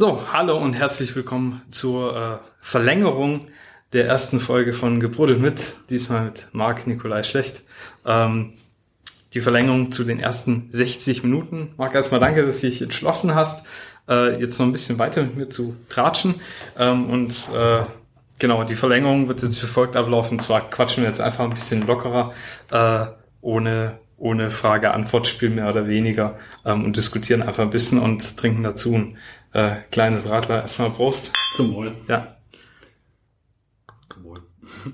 So, hallo und herzlich willkommen zur äh, Verlängerung der ersten Folge von Gebrodelt mit, diesmal mit Marc Nikolai Schlecht. Ähm, die Verlängerung zu den ersten 60 Minuten. Marc, erstmal danke, dass du dich entschlossen hast, äh, jetzt noch ein bisschen weiter mit mir zu tratschen. Ähm, und äh, genau, die Verlängerung wird jetzt wie folgt ablaufen. Und zwar quatschen wir jetzt einfach ein bisschen lockerer, äh, ohne ohne Frage-Antwort-Spiel mehr oder weniger ähm, und diskutieren einfach ein bisschen und trinken dazu ein äh, kleines Radler. Erstmal Prost. Zum Wohl. Ja. Zum Wohl.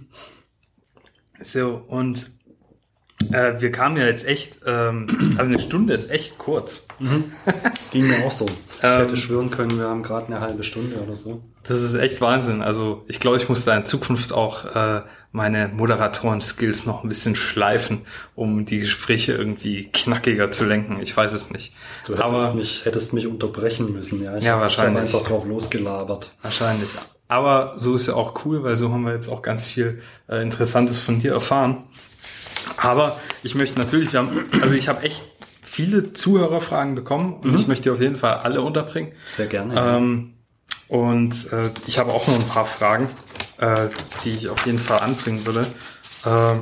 So, und äh, wir kamen ja jetzt echt, ähm, also eine Stunde ist echt kurz. Mhm. Ging mir auch so. Ich Ähm, hätte schwören können, wir haben gerade eine halbe Stunde oder so. Das ist echt Wahnsinn. Also ich glaube, ich muss da in Zukunft auch äh, meine Moderatoren-Skills noch ein bisschen schleifen, um die Gespräche irgendwie knackiger zu lenken. Ich weiß es nicht. Du hättest, Aber mich, hättest mich unterbrechen müssen, ja. Ich Ja, wahrscheinlich. dann einfach drauf losgelabert. wahrscheinlich. Aber so ist ja auch cool, weil so haben wir jetzt auch ganz viel äh, Interessantes von dir erfahren. Aber ich möchte natürlich, wir haben, also ich habe echt viele Zuhörerfragen bekommen und ich möchte die auf jeden Fall alle unterbringen. Sehr gerne. Ähm, und äh, ich habe auch noch ein paar Fragen, äh, die ich auf jeden Fall anbringen würde. Äh,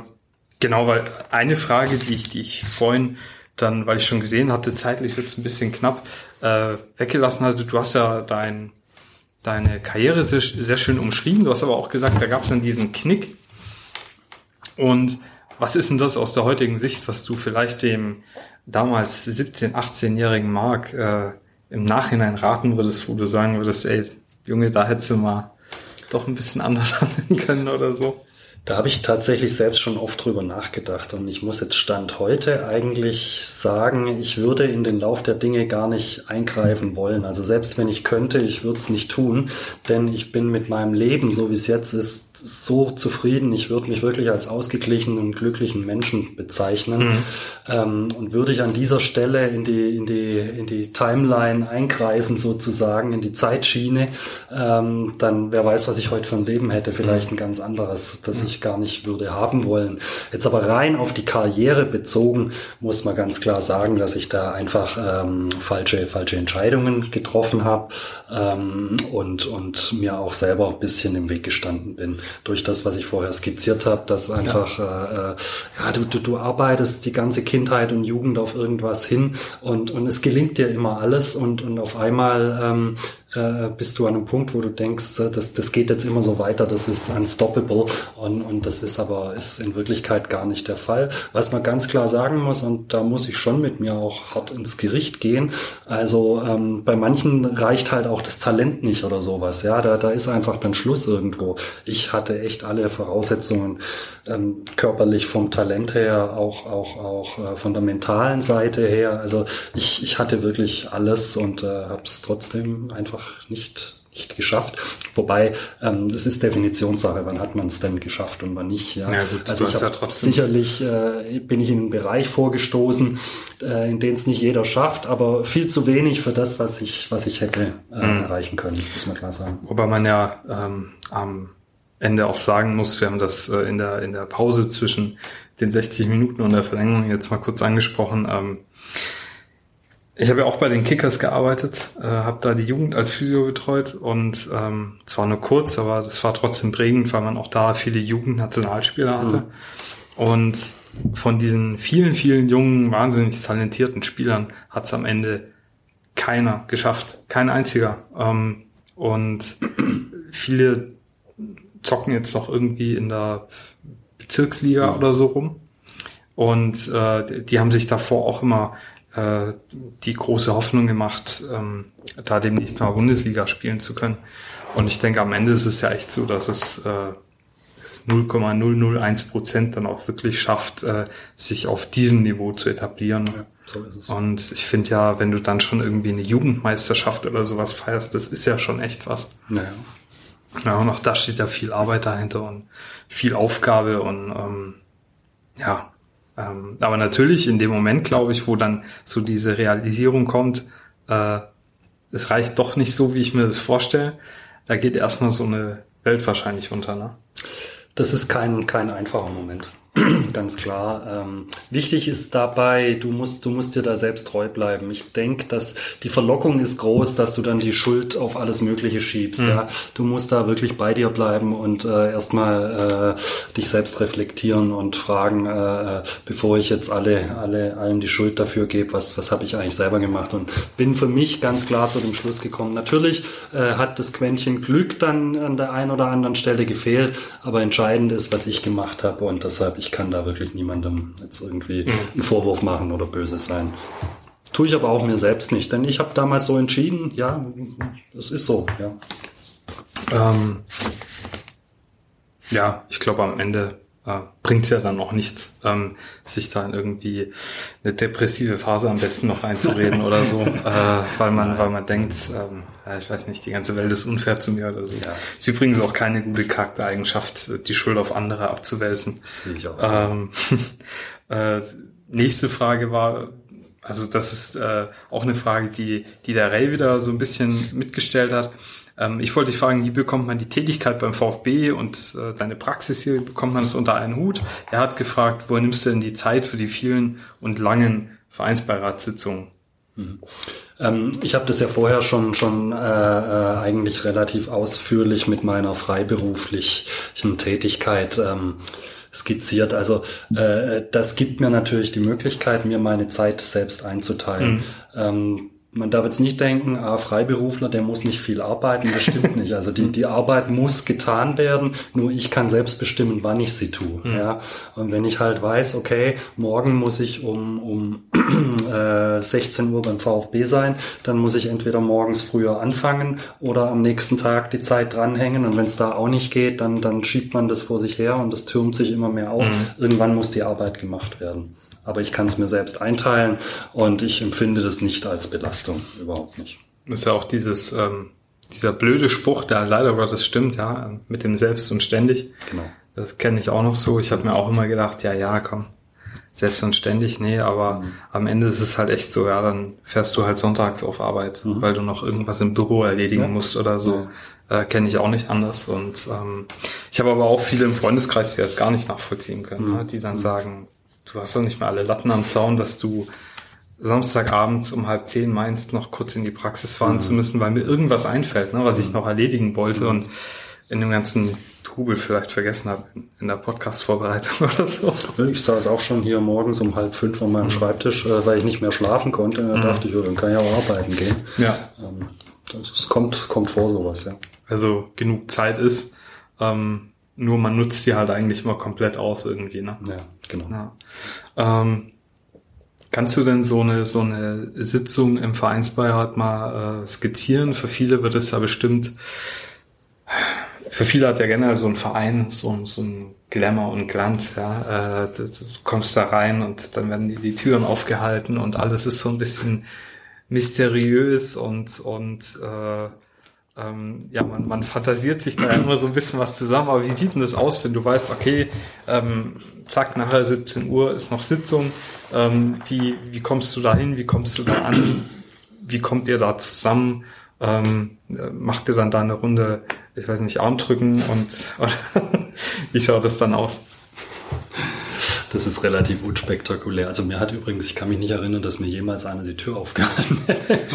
genau, weil eine Frage, die ich, die ich vorhin dann, weil ich schon gesehen hatte, zeitlich wird ein bisschen knapp, äh, weggelassen hatte. Du hast ja dein, deine Karriere sehr, sehr schön umschrieben. Du hast aber auch gesagt, da gab es dann diesen Knick. Und was ist denn das aus der heutigen Sicht, was du vielleicht dem damals 17-, 18-jährigen Mark äh, im Nachhinein raten würdest, wo du sagen würdest, ey, Junge, da hättest du mal doch ein bisschen anders handeln können oder so? Da habe ich tatsächlich selbst schon oft drüber nachgedacht und ich muss jetzt Stand heute eigentlich sagen, ich würde in den Lauf der Dinge gar nicht eingreifen wollen. Also selbst wenn ich könnte, ich würde es nicht tun, denn ich bin mit meinem Leben, so wie es jetzt ist, so zufrieden. Ich würde mich wirklich als ausgeglichenen, glücklichen Menschen bezeichnen. Ähm, und würde ich an dieser Stelle in die, in die, in die Timeline eingreifen, sozusagen, in die Zeitschiene, ähm, dann wer weiß, was ich heute für ein Leben hätte. Vielleicht ein ganz anderes, das ich gar nicht würde haben wollen. Jetzt aber rein auf die Karriere bezogen, muss man ganz klar sagen, dass ich da einfach ähm, falsche, falsche Entscheidungen getroffen habe ähm, und, und mir auch selber ein bisschen im Weg gestanden bin. Durch das, was ich vorher skizziert habe, dass einfach, ja, äh, äh, ja du, du, du arbeitest die ganze Kindheit und Jugend auf irgendwas hin und, und es gelingt dir immer alles und, und auf einmal ähm, äh, bist du an einem Punkt, wo du denkst, äh, das, das geht jetzt immer so weiter, das ist unstoppable und, und das ist aber ist in Wirklichkeit gar nicht der Fall. Was man ganz klar sagen muss, und da muss ich schon mit mir auch hart ins Gericht gehen, also ähm, bei manchen reicht halt auch das Talent nicht oder sowas, ja, da, da ist einfach dann Schluss irgendwo. Ich hatte echt alle Voraussetzungen ähm, körperlich vom Talent her, auch, auch, auch äh, von der mentalen Seite her, also ich, ich hatte wirklich alles und äh, habe es trotzdem einfach nicht nicht geschafft. Wobei, ähm, das ist Definitionssache, wann hat man es denn geschafft und wann nicht. Ja, Ja, gut, also ich ja trotzdem- sicherlich äh, bin ich in einen Bereich vorgestoßen, äh, in den es nicht jeder schafft, aber viel zu wenig für das, was ich, was ich hätte äh, Mhm. erreichen können, muss man klar sagen. Wobei man ja ähm, am Ende auch sagen muss, wir haben das äh, in, der, in der Pause zwischen den 60 Minuten und der Verlängerung jetzt mal kurz angesprochen. Ähm, ich habe ja auch bei den Kickers gearbeitet, äh, habe da die Jugend als Physio betreut und ähm, zwar nur kurz, aber das war trotzdem prägend, weil man auch da viele Jugendnationalspieler hatte. Und von diesen vielen, vielen jungen, wahnsinnig talentierten Spielern hat es am Ende keiner geschafft. Kein einziger. Ähm, und viele zocken jetzt noch irgendwie in der Bezirksliga oder so rum. Und äh, die haben sich davor auch immer äh, die große Hoffnung gemacht, ähm, da demnächst mal Bundesliga spielen zu können. Und ich denke, am Ende ist es ja echt so, dass es äh, 0,001 Prozent dann auch wirklich schafft, äh, sich auf diesem Niveau zu etablieren. So ist es. Und ich finde ja, wenn du dann schon irgendwie eine Jugendmeisterschaft oder sowas feierst, das ist ja schon echt was. Naja. Ja, und auch da steht ja viel Arbeit dahinter und viel Aufgabe und ähm, ja, ähm, aber natürlich in dem Moment, glaube ich, wo dann so diese Realisierung kommt, äh, es reicht doch nicht so, wie ich mir das vorstelle, da geht erstmal so eine Welt wahrscheinlich unter, ne? Das ist kein, kein einfacher Moment. ganz klar. Ähm, wichtig ist dabei, du musst, du musst dir da selbst treu bleiben. Ich denke, dass die Verlockung ist groß, dass du dann die Schuld auf alles Mögliche schiebst. Mhm. Ja, du musst da wirklich bei dir bleiben und äh, erstmal äh, dich selbst reflektieren und fragen, äh, bevor ich jetzt alle, alle, allen die Schuld dafür gebe, was, was habe ich eigentlich selber gemacht und bin für mich ganz klar zu dem Schluss gekommen. Natürlich äh, hat das Quäntchen Glück dann an der einen oder anderen Stelle gefehlt, aber entscheidend ist, was ich gemacht habe und deshalb ich kann da wirklich niemandem jetzt irgendwie mhm. einen Vorwurf machen oder böse sein. Tue ich aber auch mir selbst nicht, denn ich habe damals so entschieden, ja, das ist so, ja. Ähm, ja, ich glaube am Ende äh, bringt ja dann auch nichts, ähm, sich da in irgendwie eine depressive Phase am besten noch einzureden oder so, äh, weil man, weil man denkt, ähm, ja, ich weiß nicht, die ganze Welt ist unfair zu mir oder so. Ja. Ist übrigens auch keine gute Charaktereigenschaft, die Schuld auf andere abzuwälzen. Das sehe ich auch so. Ähm, äh, nächste Frage war, also das ist äh, auch eine Frage, die, die der Ray wieder so ein bisschen mitgestellt hat. Ähm, ich wollte dich fragen, wie bekommt man die Tätigkeit beim VfB und äh, deine Praxis hier, wie bekommt man das unter einen Hut? Er hat gefragt, wo nimmst du denn die Zeit für die vielen und langen Vereinsbeiratssitzungen? Mhm. Ähm, ich habe das ja vorher schon schon äh, äh, eigentlich relativ ausführlich mit meiner freiberuflichen Tätigkeit ähm, skizziert. Also äh, das gibt mir natürlich die Möglichkeit, mir meine Zeit selbst einzuteilen. Mhm. Ähm, man darf jetzt nicht denken, ah, Freiberufler, der muss nicht viel arbeiten. Das stimmt nicht. Also die, die Arbeit muss getan werden, nur ich kann selbst bestimmen, wann ich sie tue. Mhm. Ja? Und wenn ich halt weiß, okay, morgen muss ich um, um äh, 16 Uhr beim VfB sein, dann muss ich entweder morgens früher anfangen oder am nächsten Tag die Zeit dranhängen. Und wenn es da auch nicht geht, dann, dann schiebt man das vor sich her und das türmt sich immer mehr auf. Mhm. Irgendwann muss die Arbeit gemacht werden aber ich kann es mir selbst einteilen und ich empfinde das nicht als Belastung, überhaupt nicht. Das ist ja auch dieses, ähm, dieser blöde Spruch, der leider Gottes stimmt, ja, mit dem Selbst und ständig. Genau. Das kenne ich auch noch so. Ich habe mir auch immer gedacht, ja, ja, komm, selbst und ständig, nee, aber mhm. am Ende ist es halt echt so, ja, dann fährst du halt sonntags auf Arbeit, mhm. weil du noch irgendwas im Büro erledigen ja. musst oder so. Ja. Äh, Kenne ich auch nicht anders. Und ähm, ich habe aber auch viele im Freundeskreis, die das gar nicht nachvollziehen können, mhm. ne? die dann mhm. sagen, du hast doch nicht mehr alle Latten am Zaun, dass du Samstagabends um halb zehn meinst, noch kurz in die Praxis fahren mhm. zu müssen, weil mir irgendwas einfällt, ne, was ich mhm. noch erledigen wollte mhm. und in dem ganzen Trubel vielleicht vergessen habe in der Podcast-Vorbereitung oder so. Ich saß auch schon hier morgens um halb fünf an meinem mhm. Schreibtisch, äh, weil ich nicht mehr schlafen konnte. Und da mhm. dachte ich, dann kann ich auch arbeiten gehen. Ja. Ähm, das kommt, kommt vor sowas, ja. Also genug Zeit ist, ähm, nur man nutzt sie halt eigentlich mal komplett aus irgendwie, ne? Ja, genau. Ja. Ähm, kannst du denn so eine, so eine Sitzung im Vereinsbeirat mal äh, skizzieren? Für viele wird es ja bestimmt, für viele hat ja generell so ein Verein so, so ein Glamour und Glanz, ja. Äh, du, du kommst da rein und dann werden die, die Türen aufgehalten und alles ist so ein bisschen mysteriös und, und äh, ähm, ja, man, man fantasiert sich da immer so ein bisschen was zusammen, aber wie sieht denn das aus, wenn du weißt, okay, ähm, zack, nachher 17 Uhr ist noch Sitzung, ähm, wie, wie kommst du da hin, wie kommst du da an, wie kommt ihr da zusammen, ähm, macht ihr dann da eine Runde, ich weiß nicht, Armdrücken und wie schaut das dann aus? Das ist relativ unspektakulär. Also mir hat übrigens, ich kann mich nicht erinnern, dass mir jemals einer die Tür aufgehalten hätte.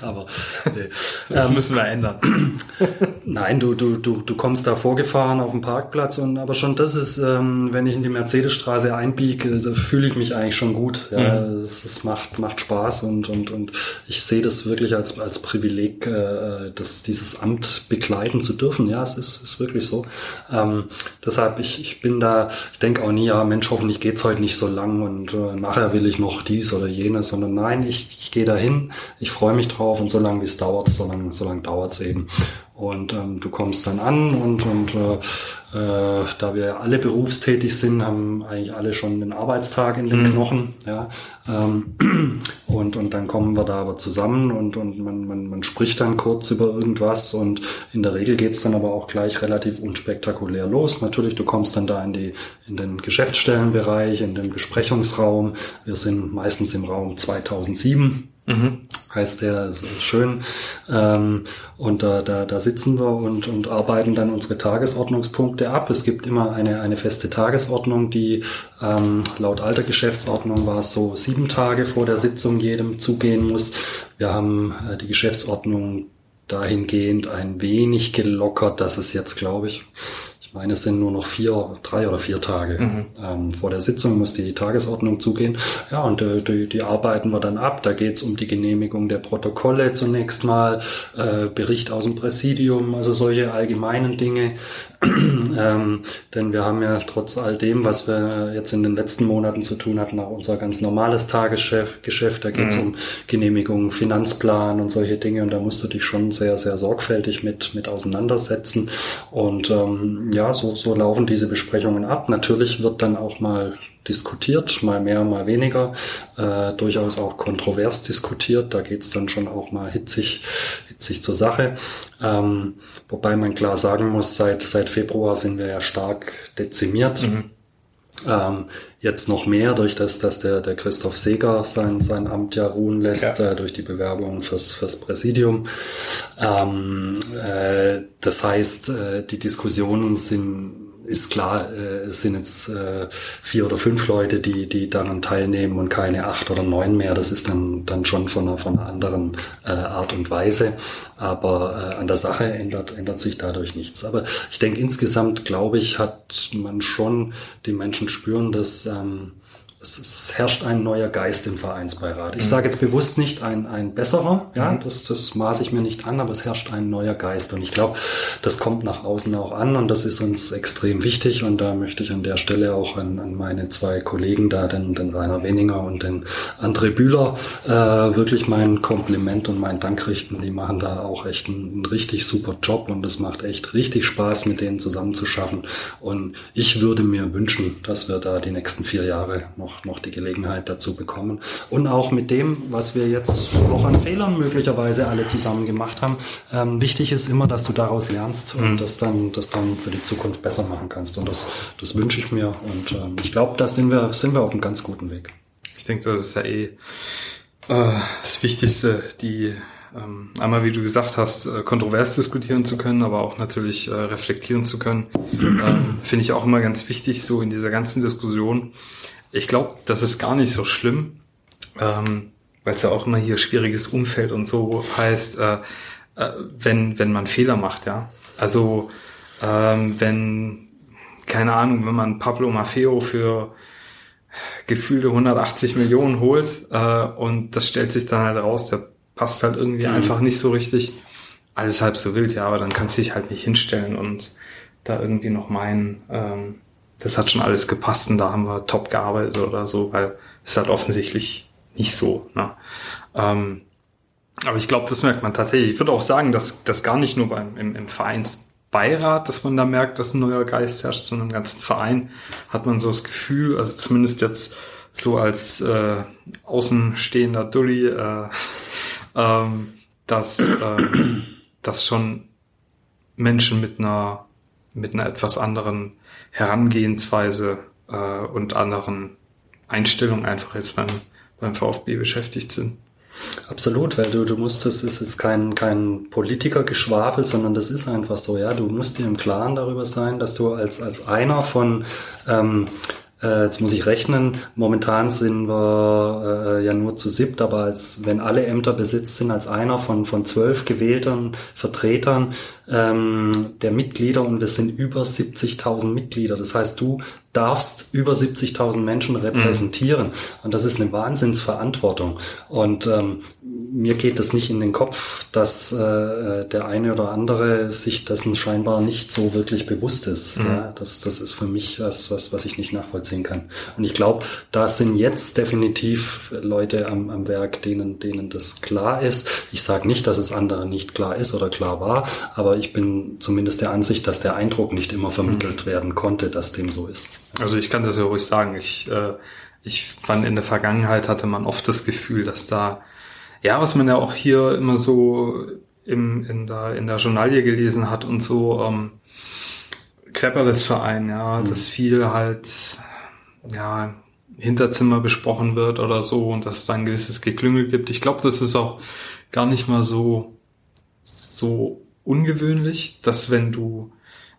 Aber nee. das ähm, müssen wir ändern. Nein, du, du, du, du kommst da vorgefahren auf dem Parkplatz und aber schon das ist, ähm, wenn ich in die Mercedesstraße einbiege, da fühle ich mich eigentlich schon gut. Ja, mhm. es, es, macht, macht Spaß und, und, und ich sehe das wirklich als, als Privileg, äh, dass dieses Amt begleiten zu dürfen. Ja, es ist, ist wirklich so. Ähm, deshalb, ich, ich bin da, ich denke auch nie, ja, Mensch, hoffentlich geht's heute nicht so lang und äh, nachher will ich noch dies oder jenes, sondern nein, ich, ich gehe dahin, ich freue mich drauf und so lange wie es dauert, so lange so lang dauert's eben. Und ähm, du kommst dann an und, und äh, äh, da wir alle berufstätig sind, haben eigentlich alle schon den Arbeitstag in den mhm. Knochen. Ja, ähm, und, und dann kommen wir da aber zusammen und, und man, man, man spricht dann kurz über irgendwas und in der Regel geht's dann aber auch gleich relativ unspektakulär los. Natürlich, du kommst dann da in, die, in den Geschäftsstellenbereich, in den Besprechungsraum. Wir sind meistens im Raum 2007 Mhm. Heißt der schön. Ähm, und da, da, da sitzen wir und, und arbeiten dann unsere Tagesordnungspunkte ab. Es gibt immer eine, eine feste Tagesordnung, die ähm, laut alter Geschäftsordnung war es so sieben Tage vor der Sitzung jedem zugehen muss. Wir haben äh, die Geschäftsordnung dahingehend ein wenig gelockert, dass es jetzt, glaube ich, ich meine, es sind nur noch vier, drei oder vier Tage. Mhm. Ähm, vor der Sitzung muss die Tagesordnung zugehen. Ja, und äh, die, die arbeiten wir dann ab. Da geht es um die Genehmigung der Protokolle zunächst mal, äh, Bericht aus dem Präsidium, also solche allgemeinen Dinge. Ähm, denn wir haben ja trotz all dem, was wir jetzt in den letzten Monaten zu tun hatten, auch unser ganz normales Tagesgeschäft. Geschäft. Da geht es mhm. um Genehmigung, Finanzplan und solche Dinge. Und da musst du dich schon sehr, sehr sorgfältig mit, mit auseinandersetzen. Und ähm, ja, so, so laufen diese Besprechungen ab. Natürlich wird dann auch mal diskutiert, mal mehr, mal weniger, äh, durchaus auch kontrovers diskutiert. Da geht's dann schon auch mal hitzig, hitzig zur Sache. Ähm, wobei man klar sagen muss, seit, seit Februar sind wir ja stark dezimiert. Mhm. Ähm, jetzt noch mehr durch das, dass der, der Christoph Seger sein, sein Amt ja ruhen lässt, ja. äh, durch die Bewerbung fürs, fürs Präsidium. Ähm, äh, das heißt, äh, die Diskussionen sind ist klar, äh, es sind jetzt äh, vier oder fünf Leute, die, die daran teilnehmen und keine acht oder neun mehr. Das ist dann, dann schon von einer, von einer anderen äh, Art und Weise. Aber äh, an der Sache ändert, ändert sich dadurch nichts. Aber ich denke, insgesamt, glaube ich, hat man schon, die Menschen spüren, dass ähm, es, es herrscht ein neuer Geist im Vereinsbeirat. Ich mhm. sage jetzt bewusst nicht ein, ein besserer, ja, mhm. das, das maße ich mir nicht an, aber es herrscht ein neuer Geist. Und ich glaube, das kommt nach außen auch an und das ist uns extrem wichtig. Und da möchte ich an der Stelle auch an, an meine zwei Kollegen da, den, den Rainer Weninger und den André Bühler, äh, wirklich mein Kompliment und meinen Dank richten. Die machen da auch echt einen, einen richtig super Job und es macht echt richtig Spaß, mit denen zusammen zu schaffen. Und ich würde mir wünschen, dass wir da die nächsten vier Jahre noch noch, noch die Gelegenheit dazu bekommen. Und auch mit dem, was wir jetzt auch an Fehlern möglicherweise alle zusammen gemacht haben, ähm, wichtig ist immer, dass du daraus lernst und mhm. das dann, das dann für die Zukunft besser machen kannst. Und das, das wünsche ich mir. Und ähm, ich glaube, da sind wir, sind wir auf einem ganz guten Weg. Ich denke, das ist ja eh äh, das Wichtigste, die ähm, einmal, wie du gesagt hast, äh, kontrovers diskutieren zu können, aber auch natürlich äh, reflektieren zu können, ähm, finde ich auch immer ganz wichtig, so in dieser ganzen Diskussion ich glaube, das ist gar nicht so schlimm, ähm, weil es ja auch immer hier schwieriges Umfeld und so heißt, äh, äh, wenn, wenn man Fehler macht, ja. Also ähm, wenn, keine Ahnung, wenn man Pablo Maffeo für gefühlte 180 Millionen holt äh, und das stellt sich dann halt raus, der passt halt irgendwie mhm. einfach nicht so richtig. Alles halb so wild, ja, aber dann kannst du dich halt nicht hinstellen und da irgendwie noch meinen, ähm, das hat schon alles gepasst und da haben wir top gearbeitet oder so, weil es halt offensichtlich nicht so. Ne? Ähm, aber ich glaube, das merkt man tatsächlich. Ich würde auch sagen, dass das gar nicht nur beim im, im Vereinsbeirat, dass man da merkt, dass ein neuer Geist herrscht, sondern im ganzen Verein hat man so das Gefühl, also zumindest jetzt so als äh, außenstehender Dulli, äh, ähm, dass, äh, dass schon Menschen mit einer mit einer etwas anderen Herangehensweise äh, und anderen Einstellungen einfach jetzt beim, beim VfB beschäftigt sind. Absolut, weil du, du musst, das ist jetzt kein, kein Politikergeschwafel, sondern das ist einfach so, ja. Du musst dir im Klaren darüber sein, dass du als, als einer von ähm, äh, jetzt muss ich rechnen. Momentan sind wir äh, ja nur zu siebt, aber als wenn alle Ämter besetzt sind, als einer von von zwölf gewählten Vertretern ähm, der Mitglieder und wir sind über 70.000 Mitglieder. Das heißt, du darfst über 70.000 Menschen repräsentieren. Mhm. Und das ist eine Wahnsinnsverantwortung. Und ähm, mir geht es nicht in den Kopf, dass äh, der eine oder andere sich dessen scheinbar nicht so wirklich bewusst ist. Mhm. Ja, das, das ist für mich was, was, was ich nicht nachvollziehen kann. Und ich glaube, da sind jetzt definitiv Leute am, am Werk, denen, denen das klar ist. Ich sage nicht, dass es anderen nicht klar ist oder klar war, aber ich bin zumindest der Ansicht, dass der Eindruck nicht immer vermittelt mhm. werden konnte, dass dem so ist. Also ich kann das ja ruhig sagen. Ich, äh, ich fand in der Vergangenheit hatte man oft das Gefühl, dass da, ja, was man ja auch hier immer so im, in, der, in der Journalie gelesen hat und so, ähm, Klepperles Verein, ja, mhm. das viel halt, ja, Hinterzimmer besprochen wird oder so und dass es da ein gewisses Geklüngel gibt. Ich glaube, das ist auch gar nicht mal so, so ungewöhnlich, dass wenn du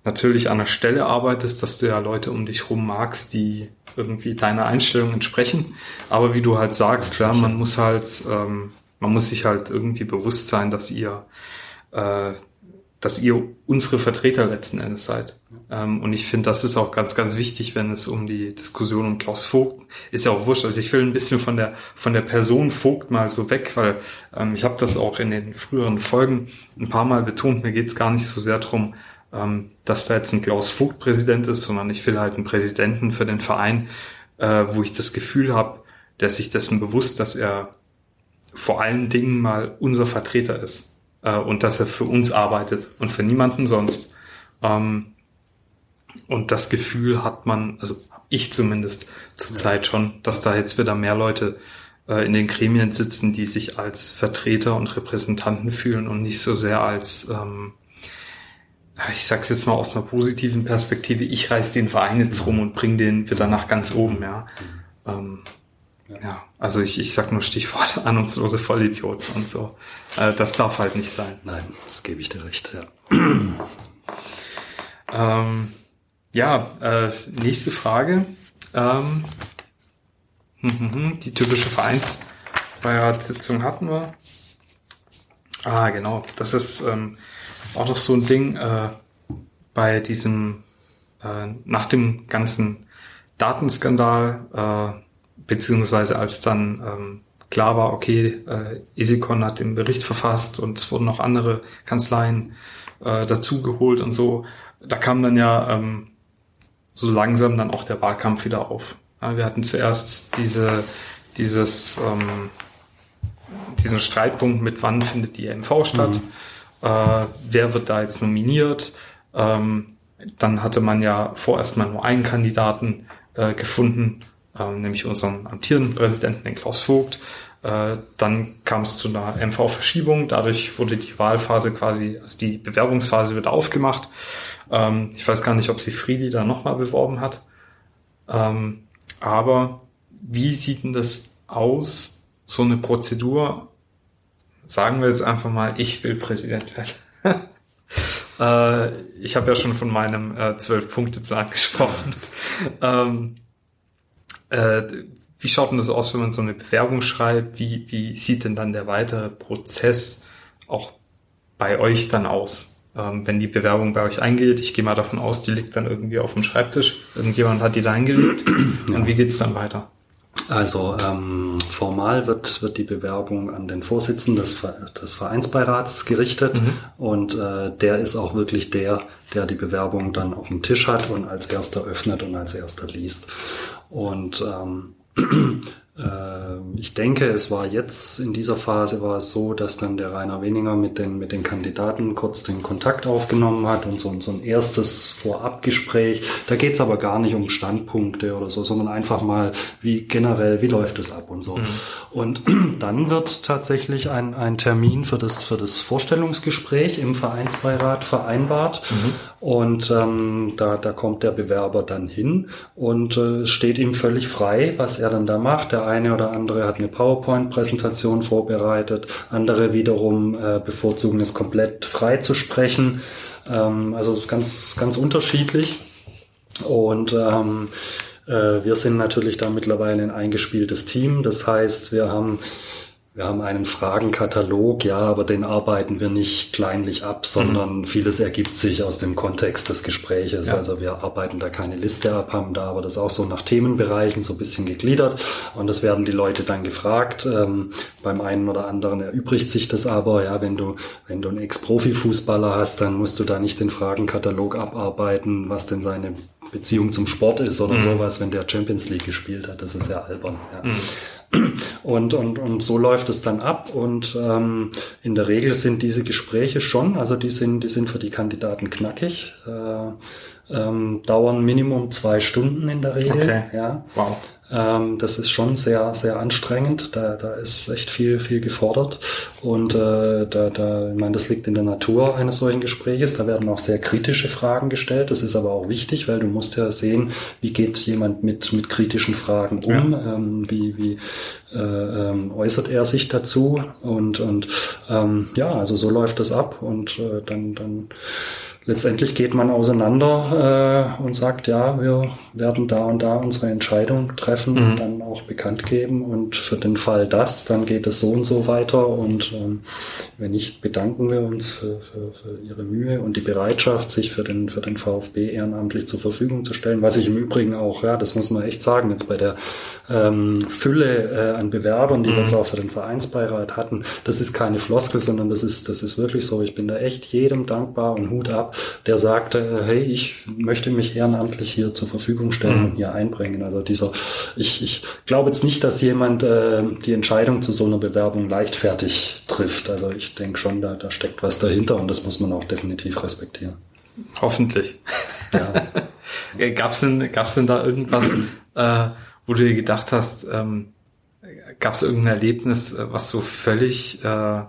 natürlich an der Stelle arbeitest, dass du ja Leute um dich rum magst, die irgendwie deiner Einstellung entsprechen. Aber wie du halt sagst, ja, man muss halt, ähm, man muss sich halt irgendwie bewusst sein, dass ihr, äh, dass ihr unsere Vertreter letzten Endes seid. Ähm, und ich finde, das ist auch ganz, ganz wichtig, wenn es um die Diskussion um Klaus Vogt ist ja auch wurscht. Also ich will ein bisschen von der von der Person Vogt mal so weg, weil ähm, ich habe das auch in den früheren Folgen ein paar Mal betont. Mir geht es gar nicht so sehr drum, ähm, dass da jetzt ein Klaus Vogt Präsident ist, sondern ich will halt einen Präsidenten für den Verein, äh, wo ich das Gefühl habe, der sich dessen bewusst, dass er vor allen Dingen mal unser Vertreter ist äh, und dass er für uns arbeitet und für niemanden sonst. Ähm, und das Gefühl hat man, also ich zumindest zurzeit schon, dass da jetzt wieder mehr Leute äh, in den Gremien sitzen, die sich als Vertreter und Repräsentanten fühlen und nicht so sehr als ähm, ich sag's jetzt mal aus einer positiven Perspektive, ich reiß den Verein jetzt rum und bring den wieder nach ganz oben, ja. Ähm, ja. also ich, ich sag nur Stichwort ahnungslose Vollidioten und so. Äh, das darf halt nicht sein. Nein, das gebe ich dir recht, ja. ähm, ja, äh, nächste Frage. Ähm, die typische Vereinsbeiratssitzung hatten wir. Ah, genau. Das ist ähm, auch noch so ein Ding äh, bei diesem, äh, nach dem ganzen Datenskandal, äh, beziehungsweise als dann ähm, klar war, okay, äh, Esikon hat den Bericht verfasst und es wurden noch andere Kanzleien äh, dazugeholt und so. Da kam dann ja ähm, so langsam dann auch der Wahlkampf wieder auf. Ja, wir hatten zuerst diese, dieses, ähm, diesen Streitpunkt mit wann findet die MV statt. Mhm äh, wer wird da jetzt nominiert. Ähm, dann hatte man ja vorerst mal nur einen Kandidaten äh, gefunden, nämlich unseren amtierenden Präsidenten, den Klaus Vogt. Äh, dann kam es zu einer MV-Verschiebung. Dadurch wurde die Wahlphase quasi, also die Bewerbungsphase wird aufgemacht. Ähm, ich weiß gar nicht, ob sie Friedi da nochmal beworben hat. Ähm, aber wie sieht denn das aus, so eine Prozedur sagen wir jetzt einfach mal, ich will Präsident werden. äh, ich habe ja schon von meinem äh, Zwölf-Punkte-Plan gesprochen. Äh, wie schaut denn das aus, wenn man so eine Bewerbung schreibt? Wie, wie sieht denn dann der weitere Prozess auch bei euch dann aus? Ähm, wenn die Bewerbung bei euch eingeht, ich gehe mal davon aus, die liegt dann irgendwie auf dem Schreibtisch. Irgendjemand hat die da eingelegt. Und wie geht's dann weiter? Also ähm, formal wird, wird die Bewerbung an den Vorsitzenden des, des Vereinsbeirats gerichtet mhm. und äh, der ist auch wirklich der, der die Bewerbung dann auf dem Tisch hat und als erster öffnet und als erster liest. Und ähm, ähm, ich denke, es war jetzt in dieser Phase war es so, dass dann der Rainer Weniger mit den, mit den Kandidaten kurz den Kontakt aufgenommen hat und so, so ein erstes Vorabgespräch. Da geht es aber gar nicht um Standpunkte oder so, sondern einfach mal, wie generell, wie läuft es ab und so. Mhm. Und dann wird tatsächlich ein, ein Termin für das, für das Vorstellungsgespräch im Vereinsbeirat vereinbart. Mhm. Und ähm, da, da kommt der Bewerber dann hin und äh, steht ihm völlig frei, was er dann da macht. Der eine oder andere hat eine PowerPoint-Präsentation vorbereitet, andere wiederum äh, bevorzugen es komplett frei zu sprechen. Ähm, also ganz, ganz unterschiedlich. Und ähm, äh, wir sind natürlich da mittlerweile ein eingespieltes Team. Das heißt, wir haben wir haben einen Fragenkatalog, ja, aber den arbeiten wir nicht kleinlich ab, sondern mhm. vieles ergibt sich aus dem Kontext des Gespräches. Ja. Also wir arbeiten da keine Liste ab, haben da aber das auch so nach Themenbereichen so ein bisschen gegliedert und das werden die Leute dann gefragt. Ähm, beim einen oder anderen erübrigt sich das aber, ja, wenn du, wenn du einen Ex-Profi-Fußballer hast, dann musst du da nicht den Fragenkatalog abarbeiten, was denn seine Beziehung zum Sport ist oder mhm. sowas, wenn der Champions League gespielt hat. Das ist ja albern. Ja. Mhm. Und, und, und so läuft es dann ab. Und ähm, in der Regel sind diese Gespräche schon, also die sind, die sind für die Kandidaten knackig, äh, ähm, dauern Minimum zwei Stunden in der Regel. Okay. Ja. Wow. Ähm, das ist schon sehr, sehr anstrengend. Da, da ist echt viel, viel gefordert. Und äh, da, da, ich meine, das liegt in der Natur eines solchen Gespräches. Da werden auch sehr kritische Fragen gestellt. Das ist aber auch wichtig, weil du musst ja sehen, wie geht jemand mit, mit kritischen Fragen um, ja. ähm, wie, wie äh, ähm, äußert er sich dazu und, und ähm, ja, also so läuft das ab und äh, dann, dann letztendlich geht man auseinander äh, und sagt, ja, wir werden da und da unsere Entscheidung treffen mhm. und dann auch bekannt geben. Und für den Fall das, dann geht es so und so weiter. Und ähm, wenn nicht, bedanken wir uns für, für, für Ihre Mühe und die Bereitschaft, sich für den, für den VfB ehrenamtlich zur Verfügung zu stellen. Was ich im Übrigen auch, ja, das muss man echt sagen, jetzt bei der ähm, Fülle äh, an Bewerbern, die mhm. wir jetzt auch für den Vereinsbeirat hatten, das ist keine Floskel, sondern das ist, das ist wirklich so. Ich bin da echt jedem dankbar und Hut ab, der sagte, äh, hey, ich möchte mich ehrenamtlich hier zur Verfügung stellen mhm. und hier einbringen. Also dieser, ich, ich glaube jetzt nicht, dass jemand äh, die Entscheidung zu so einer Bewerbung leichtfertig trifft. Also ich denke schon, da, da steckt was dahinter und das muss man auch definitiv respektieren. Hoffentlich. Ja. gab's denn, gab's denn da irgendwas, äh, wo du dir gedacht hast, ähm, gab es irgendein Erlebnis, äh, was so völlig, äh,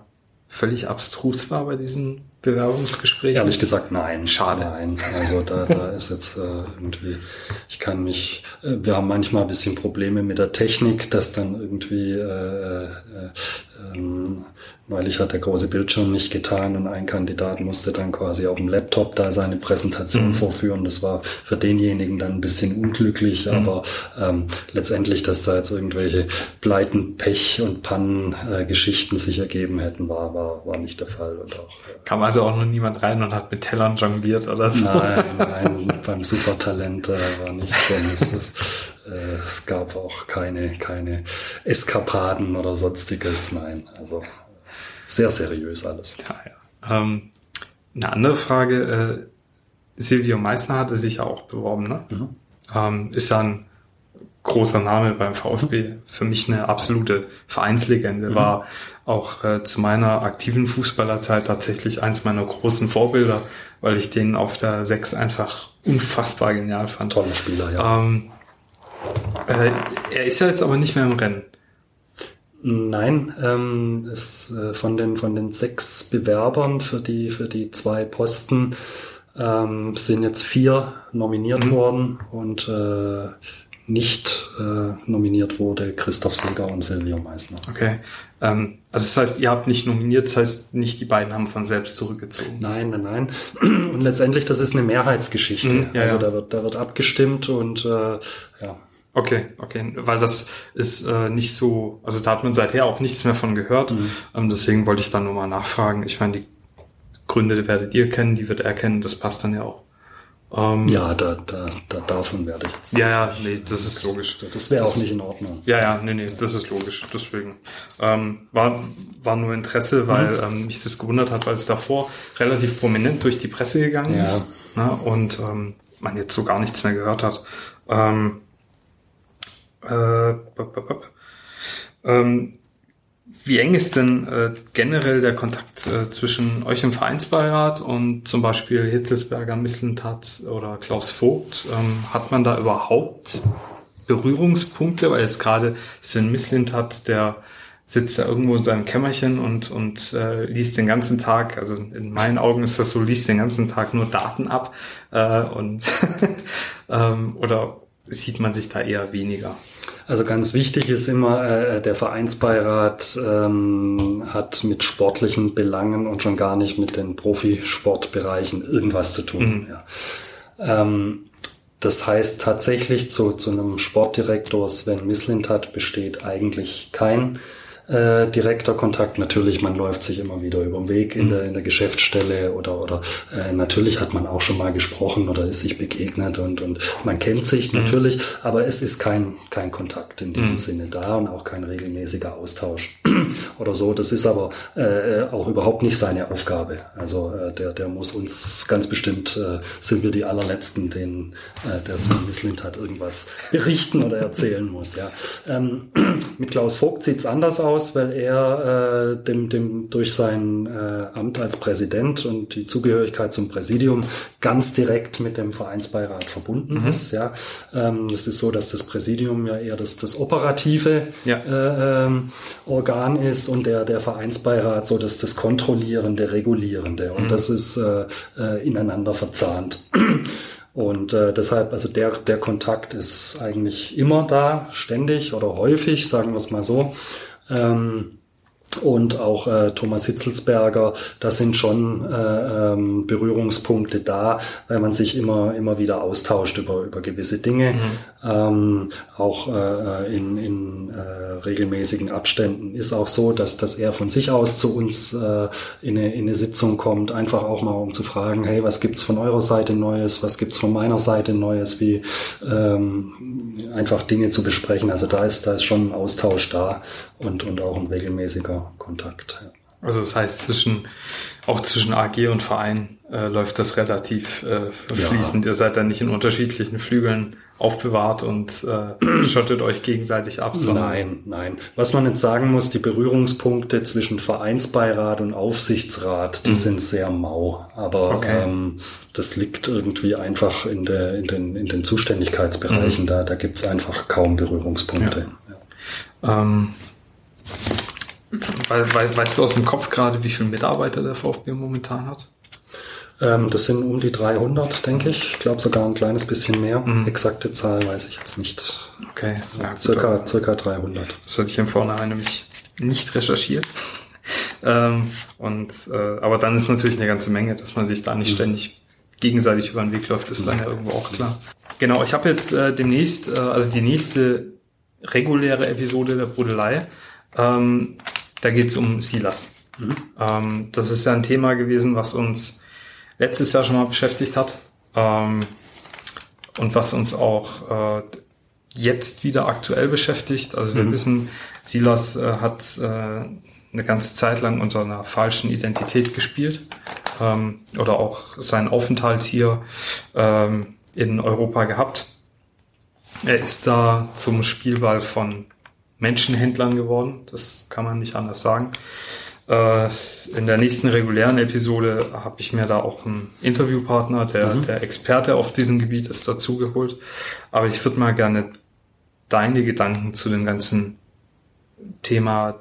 völlig abstrus war bei diesen Bewerbungsgesprächen? Ehrlich gesagt, nein. Schade. Nein, also da, da ist jetzt äh, irgendwie, ich kann mich, äh, wir haben manchmal ein bisschen Probleme mit der Technik, dass dann irgendwie äh, äh, ähm, Neulich hat der große Bildschirm nicht getan und ein Kandidat musste dann quasi auf dem Laptop da seine Präsentation mhm. vorführen. Das war für denjenigen dann ein bisschen unglücklich, mhm. aber ähm, letztendlich, dass da jetzt irgendwelche Pleiten, Pech und Pannengeschichten äh, sich ergeben hätten, war, war, war nicht der Fall. Und auch, äh, Kam also auch noch niemand rein und hat mit Tellern jongliert oder so? Nein, nein, beim Supertalent äh, war nichts so. Es, äh, es gab auch keine, keine Eskapaden oder sonstiges. Nein, also sehr seriös alles. Ja, ja. Ähm, eine andere Frage, äh, Silvio Meissner hatte sich ja auch beworben, ne? Mhm. Ähm, ist ja ein großer Name beim VfB. Für mich eine absolute Vereinslegende. Mhm. War auch äh, zu meiner aktiven Fußballerzeit tatsächlich eins meiner großen Vorbilder, weil ich den auf der 6 einfach unfassbar genial fand. Toller Spieler, ja. Ähm, äh, er ist ja jetzt aber nicht mehr im Rennen. Nein, ähm, es, äh, von, den, von den sechs Bewerbern für die, für die zwei Posten ähm, sind jetzt vier nominiert mhm. worden und äh, nicht äh, nominiert wurde Christoph Seger und Silvio Meissner. Okay. Ähm, also das heißt, ihr habt nicht nominiert, das heißt nicht die beiden haben von selbst zurückgezogen. Nein, nein, nein. Und letztendlich, das ist eine Mehrheitsgeschichte. Mhm, ja, also ja. da wird, da wird abgestimmt und äh, ja. Okay, okay, weil das ist äh, nicht so, also da hat man seither auch nichts mehr von gehört. Mhm. Ähm, deswegen wollte ich dann nur mal nachfragen. Ich meine, die Gründe werdet ihr kennen, die wird er kennen, das passt dann ja auch. Ähm, ja, da, da, da, davon werde ich jetzt. Ja, ja, nee, das ist logisch. Das wäre auch nicht in Ordnung. Ja, ja, nee, nee, das ist logisch. Deswegen ähm, war, war nur Interesse, weil mhm. ähm, mich das gewundert hat, weil es davor relativ prominent durch die Presse gegangen ja. ist ne, und ähm, man jetzt so gar nichts mehr gehört hat. Ähm, äh, ähm, wie eng ist denn äh, generell der Kontakt äh, zwischen euch im Vereinsbeirat und zum Beispiel Hitzesberger, Mislintat oder Klaus Vogt? Ähm, hat man da überhaupt Berührungspunkte? Weil jetzt gerade Sven Mislintat, der sitzt da irgendwo in seinem Kämmerchen und, und äh, liest den ganzen Tag, also in meinen Augen ist das so, liest den ganzen Tag nur Daten ab äh, und ähm, oder sieht man sich da eher weniger? Also ganz wichtig ist immer, äh, der Vereinsbeirat ähm, hat mit sportlichen Belangen und schon gar nicht mit den Profisportbereichen irgendwas zu tun. Mhm. Ja. Ähm, das heißt tatsächlich zu, zu einem Sportdirektor Sven Mislintat besteht eigentlich kein äh, direkter Kontakt. Natürlich, man läuft sich immer wieder über den Weg in, mhm. der, in der Geschäftsstelle oder, oder äh, natürlich hat man auch schon mal gesprochen oder ist sich begegnet und, und man kennt sich mhm. natürlich, aber es ist kein, kein Kontakt in diesem mhm. Sinne da und auch kein regelmäßiger Austausch oder so. Das ist aber äh, auch überhaupt nicht seine Aufgabe. Also äh, der, der muss uns ganz bestimmt, äh, sind wir die allerletzten, denen äh, der Sven Mislint hat irgendwas berichten oder erzählen muss. Ja. Ähm, mit Klaus Vogt sieht's anders aus raus, weil er äh, dem, dem durch sein äh, Amt als Präsident und die Zugehörigkeit zum Präsidium ganz direkt mit dem Vereinsbeirat verbunden mhm. ist. Ja, ähm, es ist so, dass das Präsidium ja eher das, das operative ja. äh, ähm, Organ ist und der der Vereinsbeirat so dass das kontrollierende, regulierende und mhm. das ist äh, äh, ineinander verzahnt. Und äh, deshalb, also der, der Kontakt ist eigentlich immer da, ständig oder häufig, sagen wir es mal so. Ähm, und auch äh, Thomas Hitzelsberger, da sind schon äh, ähm, Berührungspunkte da, weil man sich immer immer wieder austauscht über über gewisse Dinge, mhm. ähm, auch äh, in, in äh, regelmäßigen Abständen ist auch so, dass dass er von sich aus zu uns äh, in, eine, in eine Sitzung kommt, einfach auch mal um zu fragen, hey, was gibt's von eurer Seite Neues, was gibt's von meiner Seite Neues, wie ähm, einfach Dinge zu besprechen. Also da ist da ist schon ein Austausch da und und auch ein regelmäßiger Kontakt. Ja. Also das heißt, zwischen, auch zwischen AG und Verein äh, läuft das relativ äh, fließend. Ja. Ihr seid dann nicht in unterschiedlichen Flügeln aufbewahrt und äh, schottet euch gegenseitig ab. Nein, nein. Was man jetzt sagen muss, die Berührungspunkte zwischen Vereinsbeirat und Aufsichtsrat, die mhm. sind sehr mau. Aber okay. ähm, das liegt irgendwie einfach in, der, in, den, in den Zuständigkeitsbereichen. Mhm. Da, da gibt's einfach kaum Berührungspunkte. Ja. Ja. Ähm, weißt du aus dem Kopf gerade, wie viele Mitarbeiter der VfB momentan hat? Ähm, das sind um die 300, denke ich. Ich glaube sogar ein kleines bisschen mehr. Mhm. Exakte Zahl weiß ich jetzt nicht. Okay. Ja, circa, circa 300. Das hatte ich im Vornherein nämlich nicht recherchiert. ähm, und, äh, aber dann ist natürlich eine ganze Menge, dass man sich da nicht mhm. ständig gegenseitig über den Weg läuft, ist dann ja irgendwo auch klar. Genau, ich habe jetzt äh, demnächst, äh, also die nächste reguläre Episode der Brudelei. Ähm, da geht es um Silas. Mhm. Ähm, das ist ja ein Thema gewesen, was uns letztes Jahr schon mal beschäftigt hat ähm, und was uns auch äh, jetzt wieder aktuell beschäftigt. Also wir mhm. wissen, Silas äh, hat äh, eine ganze Zeit lang unter einer falschen Identität gespielt ähm, oder auch seinen Aufenthalt hier ähm, in Europa gehabt. Er ist da zum Spielball von Menschenhändlern geworden. Das kann man nicht anders sagen. Äh, in der nächsten regulären Episode habe ich mir da auch einen Interviewpartner, der, mhm. der Experte auf diesem Gebiet ist, dazugeholt. Aber ich würde mal gerne deine Gedanken zu dem ganzen Thema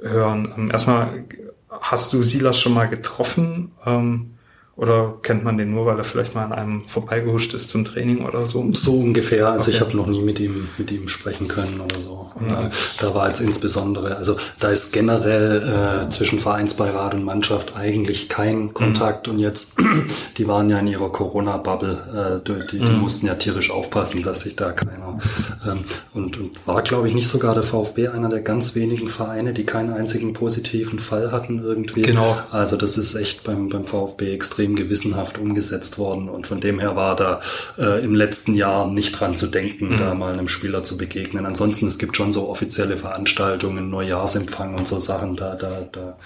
hören. Ähm, erstmal, hast du Silas schon mal getroffen? Ähm, oder kennt man den nur, weil er vielleicht mal an einem vorbeigehuscht ist zum Training oder so? So ungefähr. Also okay. ich habe noch nie mit ihm mit ihm sprechen können oder so. Mhm. Da war jetzt insbesondere, also da ist generell äh, zwischen Vereinsbeirat und Mannschaft eigentlich kein Kontakt. Mhm. Und jetzt, die waren ja in ihrer Corona-Bubble, äh, die, die mhm. mussten ja tierisch aufpassen, dass sich da keiner ähm, und, und war, glaube ich, nicht sogar der VfB einer der ganz wenigen Vereine, die keinen einzigen positiven Fall hatten irgendwie. Genau. Also das ist echt beim, beim VfB extrem extrem gewissenhaft umgesetzt worden und von dem her war da äh, im letzten Jahr nicht dran zu denken, mhm. da mal einem Spieler zu begegnen. Ansonsten, es gibt schon so offizielle Veranstaltungen, Neujahrsempfang und so Sachen, da, da, da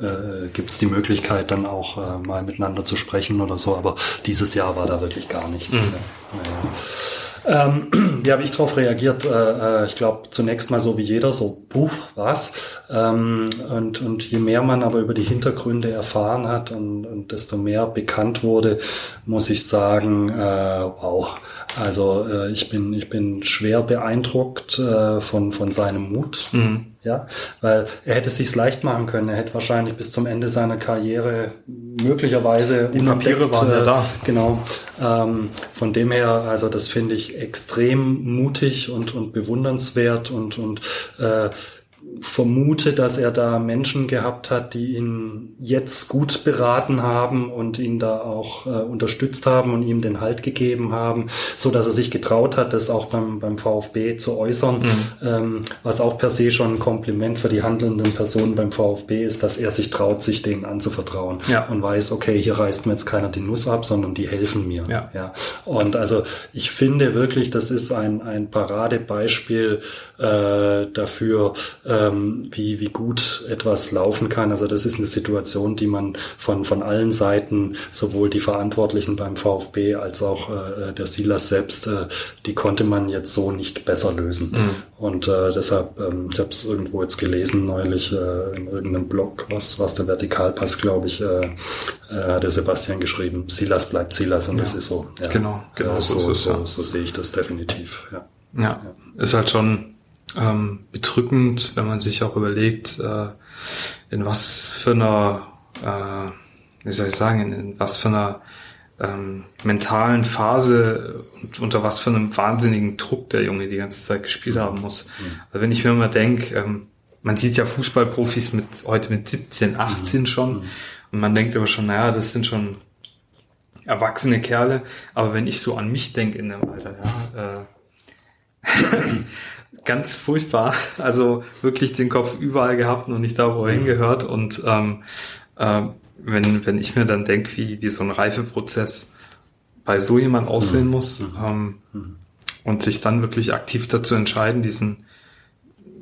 äh, gibt es die Möglichkeit dann auch äh, mal miteinander zu sprechen oder so, aber dieses Jahr war da wirklich gar nichts. Mhm. Ja. Ähm, wie habe ich darauf reagiert? Äh, äh, ich glaube, zunächst mal so wie jeder, so, puff, was? Ähm, und, und je mehr man aber über die Hintergründe erfahren hat und, und desto mehr bekannt wurde, muss ich sagen, äh, wow. Also äh, ich bin ich bin schwer beeindruckt äh, von von seinem Mut. Mhm. Ja, weil er hätte sich's leicht machen können. Er hätte wahrscheinlich bis zum Ende seiner Karriere möglicherweise die Papiere waren ja da. Genau. Ähm, von dem her, also das finde ich extrem mutig und und bewundernswert und und äh, vermute, dass er da Menschen gehabt hat, die ihn jetzt gut beraten haben und ihn da auch äh, unterstützt haben und ihm den Halt gegeben haben, so dass er sich getraut hat, das auch beim, beim VfB zu äußern, mhm. ähm, was auch per se schon ein Kompliment für die handelnden Personen beim VfB ist, dass er sich traut, sich denen anzuvertrauen ja. und weiß, okay, hier reißt mir jetzt keiner die Nuss ab, sondern die helfen mir. Ja. ja. Und also ich finde wirklich, das ist ein, ein Paradebeispiel äh, dafür, äh, ähm, wie, wie gut etwas laufen kann. Also das ist eine Situation, die man von, von allen Seiten, sowohl die Verantwortlichen beim VfB als auch äh, der Silas selbst, äh, die konnte man jetzt so nicht besser lösen. Mhm. Und äh, deshalb, ähm, ich habe es irgendwo jetzt gelesen neulich äh, in irgendeinem Blog, was, was der Vertikalpass, glaube ich, äh, äh, der Sebastian geschrieben. Silas bleibt Silas und ja. das ist so. Ja. Genau, genau äh, so, so, so, ja. so sehe ich das definitiv. Ja. ja, ja. ist halt schon ähm, bedrückend, wenn man sich auch überlegt, äh, in was für einer, äh, wie soll ich sagen, in, in was für einer ähm, mentalen Phase und unter was für einem wahnsinnigen Druck der Junge die ganze Zeit gespielt haben muss. Mhm. Also wenn ich mir mal denke, ähm, man sieht ja Fußballprofis mit heute mit 17, 18 mhm. schon mhm. und man denkt aber schon, naja, das sind schon erwachsene Kerle, aber wenn ich so an mich denke in dem Alter, ja, äh, ganz furchtbar. Also wirklich den Kopf überall gehabt und nicht da, wo er mhm. hingehört. Und ähm, äh, wenn, wenn ich mir dann denke, wie, wie so ein Reifeprozess bei so jemand aussehen mhm. muss mhm. ähm, mhm. und sich dann wirklich aktiv dazu entscheiden, diesen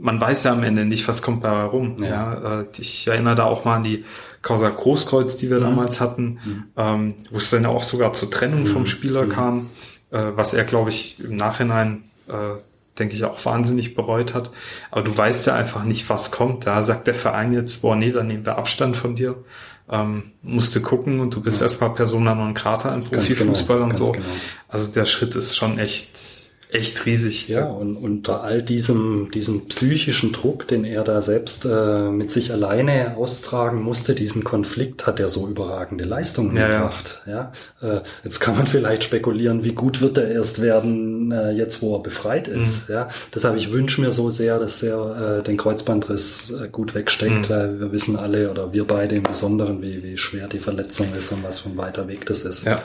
man weiß ja am Ende nicht, was kommt bei rum. Ja. ja. Äh, ich erinnere da auch mal an die Causa Großkreuz, die wir mhm. damals hatten, mhm. ähm, wo es dann auch sogar zur Trennung vom Spieler kam, äh, was er, glaube ich, im Nachhinein äh, denke ich, auch wahnsinnig bereut hat. Aber du weißt ja einfach nicht, was kommt. Da sagt der Verein jetzt, boah, nee, dann nehmen wir Abstand von dir. Ähm, musste gucken und du bist ja. erstmal Persona non grata im Profifußball genau, und so. Genau. Also der Schritt ist schon echt echt riesig. Ja, und unter all diesem, diesem psychischen Druck, den er da selbst äh, mit sich alleine austragen musste, diesen Konflikt hat er so überragende Leistungen ja, gebracht. Ja. ja. Äh, jetzt kann man vielleicht spekulieren, wie gut wird er erst werden, äh, jetzt wo er befreit ist. Mhm. Ja. Deshalb, ich wünsche mir so sehr, dass er äh, den Kreuzbandriss äh, gut wegsteckt, mhm. weil wir wissen alle oder wir beide im Besonderen, wie, wie schwer die Verletzung ist und was für ein weiter Weg das ist. Ja.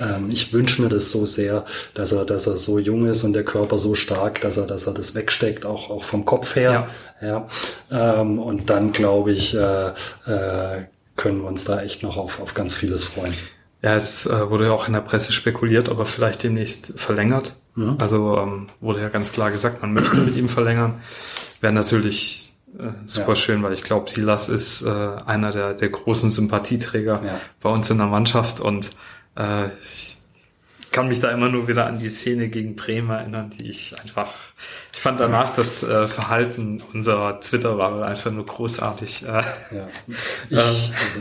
Ähm, ich wünsche mir das so sehr, dass er, dass er so jung ist und der Körper so stark, dass er, dass er das wegsteckt, auch, auch vom Kopf her. Ja. ja. Ähm, und dann glaube ich, äh, äh, können wir uns da echt noch auf, auf ganz vieles freuen. Ja, es äh, wurde ja auch in der Presse spekuliert, ob er vielleicht demnächst verlängert. Mhm. Also ähm, wurde ja ganz klar gesagt, man möchte mit ihm verlängern. Wäre natürlich äh, super ja. schön, weil ich glaube, Silas ist äh, einer der, der großen Sympathieträger ja. bei uns in der Mannschaft und äh, ich kann mich da immer nur wieder an die Szene gegen Bremen erinnern, die ich einfach, ich fand danach das äh, Verhalten unserer Twitter war einfach nur großartig. Äh, ja. ich, ähm,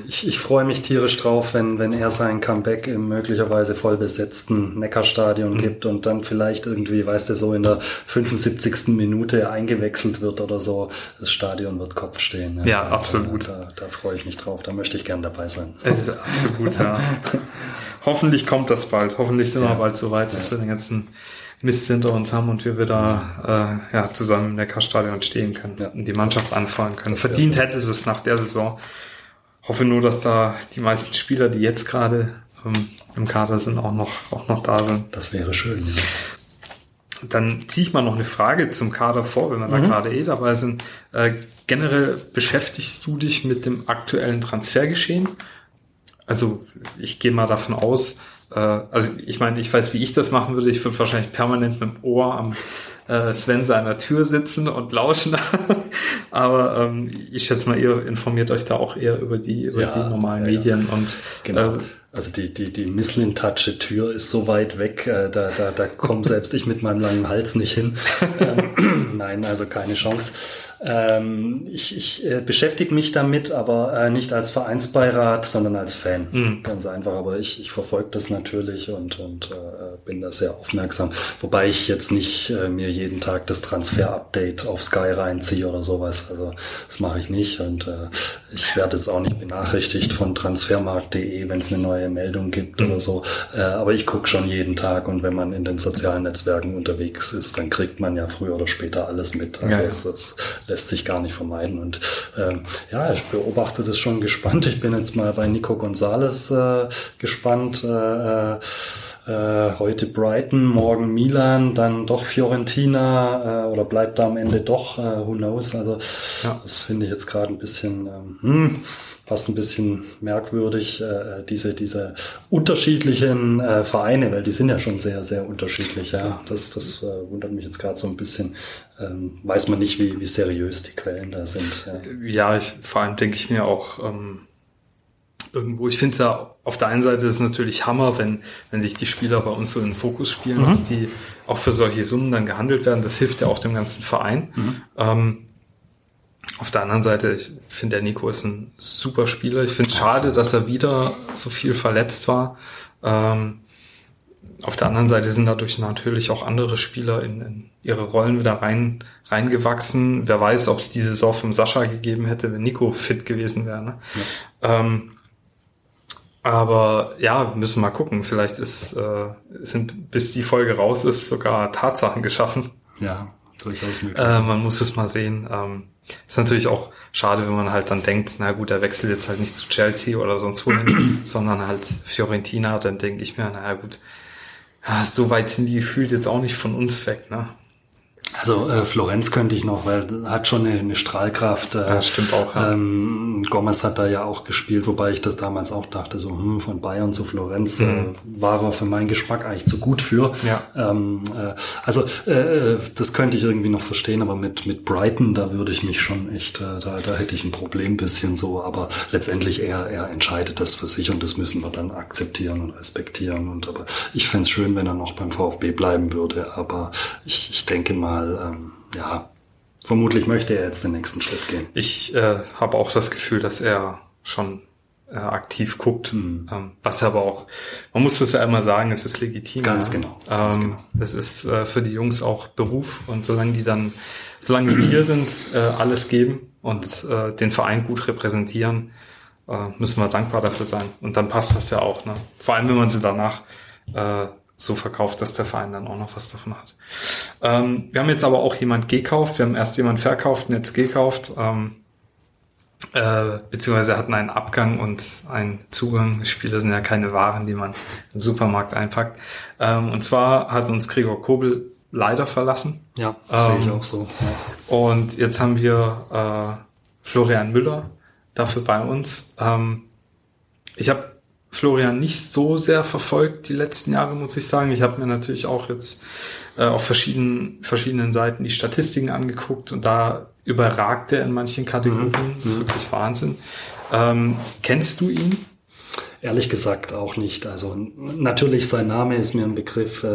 ich, ich freue mich tierisch drauf, wenn, wenn er sein Comeback im möglicherweise voll besetzten Neckarstadion mhm. gibt und dann vielleicht irgendwie, weißt du, so in der 75. Minute eingewechselt wird oder so. Das Stadion wird Kopf stehen. Ja, ja absolut. Da, da freue ich mich drauf. Da möchte ich gern dabei sein. Es ist absolut, ja. hoffentlich kommt das bald. Hoffentlich sind ja. wir bald so weit, dass wir den ganzen Mist hinter uns haben und wir wieder äh, ja, zusammen im Neckarstadion stehen können und die Mannschaft anfahren können. Verdient hätte es es nach der Saison. Hoffe nur, dass da die meisten Spieler, die jetzt gerade ähm, im Kader sind, auch noch, auch noch da sind. Das wäre schön. Ja. Dann ziehe ich mal noch eine Frage zum Kader vor, wenn wir mhm. da gerade eh dabei sind. Äh, generell beschäftigst du dich mit dem aktuellen Transfergeschehen also ich gehe mal davon aus, äh, also ich meine, ich weiß, wie ich das machen würde. Ich würde wahrscheinlich permanent mit dem Ohr am äh, Sven seiner Tür sitzen und lauschen. Aber ähm, ich schätze mal, ihr informiert euch da auch eher über die, über ja, die normalen ja, Medien ja. und genau. Äh, also die, die, die Misslin-Tatsche Tür ist so weit weg, äh, da, da, da komme selbst ich mit meinem langen Hals nicht hin. Ähm, nein, also keine Chance. Ähm, ich ich äh, beschäftige mich damit, aber äh, nicht als Vereinsbeirat, sondern als Fan. Mhm. Ganz einfach. Aber ich, ich verfolge das natürlich und, und äh, bin da sehr aufmerksam. Wobei ich jetzt nicht äh, mir jeden Tag das Transfer-Update auf Sky reinziehe oder sowas. Also das mache ich nicht. Und äh, ich werde jetzt auch nicht benachrichtigt von transfermarkt.de, wenn es eine neue Meldung gibt mhm. oder so. Äh, aber ich gucke schon jeden Tag und wenn man in den sozialen Netzwerken unterwegs ist, dann kriegt man ja früher oder später alles mit. Also ja, ja. Es, es, lässt sich gar nicht vermeiden. Und ähm, ja, ich beobachte das schon gespannt. Ich bin jetzt mal bei Nico Gonzalez äh, gespannt. Äh, äh, heute Brighton, morgen Milan, dann doch Fiorentina äh, oder bleibt da am Ende doch, äh, who knows. Also ja. das finde ich jetzt gerade ein bisschen ähm, hm, fast ein bisschen merkwürdig, äh, diese, diese unterschiedlichen äh, Vereine, weil die sind ja schon sehr, sehr unterschiedlich. Ja, das, das äh, wundert mich jetzt gerade so ein bisschen. Ähm, weiß man nicht, wie, wie seriös die Quellen da sind. Ja, ja ich, vor allem denke ich mir auch, ähm, irgendwo, ich finde es ja auf der einen Seite ist es natürlich Hammer, wenn, wenn sich die Spieler bei uns so in den Fokus spielen, mhm. dass die auch für solche Summen dann gehandelt werden. Das hilft ja auch dem ganzen Verein. Mhm. Ähm, auf der anderen Seite, ich finde, der Nico ist ein super Spieler. Ich finde es schade, dass er wieder so viel verletzt war. Ähm, auf der anderen Seite sind dadurch natürlich auch andere Spieler in, in ihre Rollen wieder rein reingewachsen. Wer weiß, ob es diese Saison vom Sascha gegeben hätte, wenn Nico fit gewesen wäre. Ne? Ja. Ähm, aber ja, müssen mal gucken. Vielleicht ist, äh, sind bis die Folge raus ist sogar Tatsachen geschaffen. Ja, durchaus möglich. Äh, man muss es mal sehen. Ähm, ist natürlich auch schade, wenn man halt dann denkt, na gut, er wechselt jetzt halt nicht zu Chelsea oder sonst wohin, sondern halt Fiorentina. Dann denke ich mir, naja gut, so weit sind die gefühlt jetzt auch nicht von uns weg. Ne? Also äh, Florenz könnte ich noch, weil hat schon eine, eine Strahlkraft. Äh, ja, stimmt auch. Ja. Ähm, Gomez hat da ja auch gespielt, wobei ich das damals auch dachte, so hm, von Bayern zu Florenz äh, mhm. äh, war er für meinen Geschmack eigentlich zu gut für. Ja. Ähm, äh, also äh, das könnte ich irgendwie noch verstehen, aber mit mit Brighton da würde ich mich schon echt, äh, da, da hätte ich ein Problem bisschen so. Aber letztendlich er er entscheidet das für sich und das müssen wir dann akzeptieren und respektieren. Und aber ich fände schön, wenn er noch beim VfB bleiben würde. Aber ich, ich denke mal mal, ähm, ja, vermutlich möchte er jetzt den nächsten Schritt gehen. Ich äh, habe auch das Gefühl, dass er schon äh, aktiv guckt, mhm. ähm, was aber auch, man muss das ja immer sagen, es ist legitim. Ganz ja. genau. Ganz ähm, genau. Es ist äh, für die Jungs auch Beruf und solange die dann, solange sie hier sind, äh, alles geben und äh, den Verein gut repräsentieren, äh, müssen wir dankbar dafür sein. Und dann passt das ja auch. Ne? Vor allem, wenn man sie danach äh, so verkauft, dass der Verein dann auch noch was davon hat. Ähm, wir haben jetzt aber auch jemand gekauft. Wir haben erst jemand verkauft und jetzt gekauft. Ähm, äh, beziehungsweise hatten einen Abgang und einen Zugang. Spiele sind ja keine Waren, die man im Supermarkt einpackt. Ähm, und zwar hat uns Gregor Kobel leider verlassen. Ja, sehe ich ähm, auch so. Ja. Und jetzt haben wir äh, Florian Müller dafür bei uns. Ähm, ich habe Florian nicht so sehr verfolgt die letzten Jahre, muss ich sagen. Ich habe mir natürlich auch jetzt äh, auf verschiedenen, verschiedenen Seiten die Statistiken angeguckt und da überragt er in manchen Kategorien. Mhm. Das ist wirklich Wahnsinn. Ähm, kennst du ihn? Ehrlich gesagt auch nicht. Also natürlich sein Name ist mir ein Begriff äh,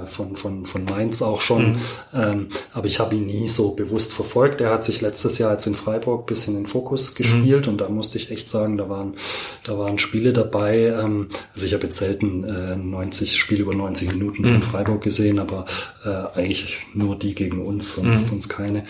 äh, von, von, von Mainz auch schon, mhm. ähm, aber ich habe ihn nie so bewusst verfolgt. Er hat sich letztes Jahr jetzt in Freiburg bis in den Fokus gespielt mhm. und da musste ich echt sagen, da waren, da waren Spiele dabei. Ähm, also ich habe jetzt selten äh, 90 Spiele über 90 Minuten von mhm. Freiburg gesehen, aber äh, eigentlich nur die gegen uns, sonst, mhm. sonst keine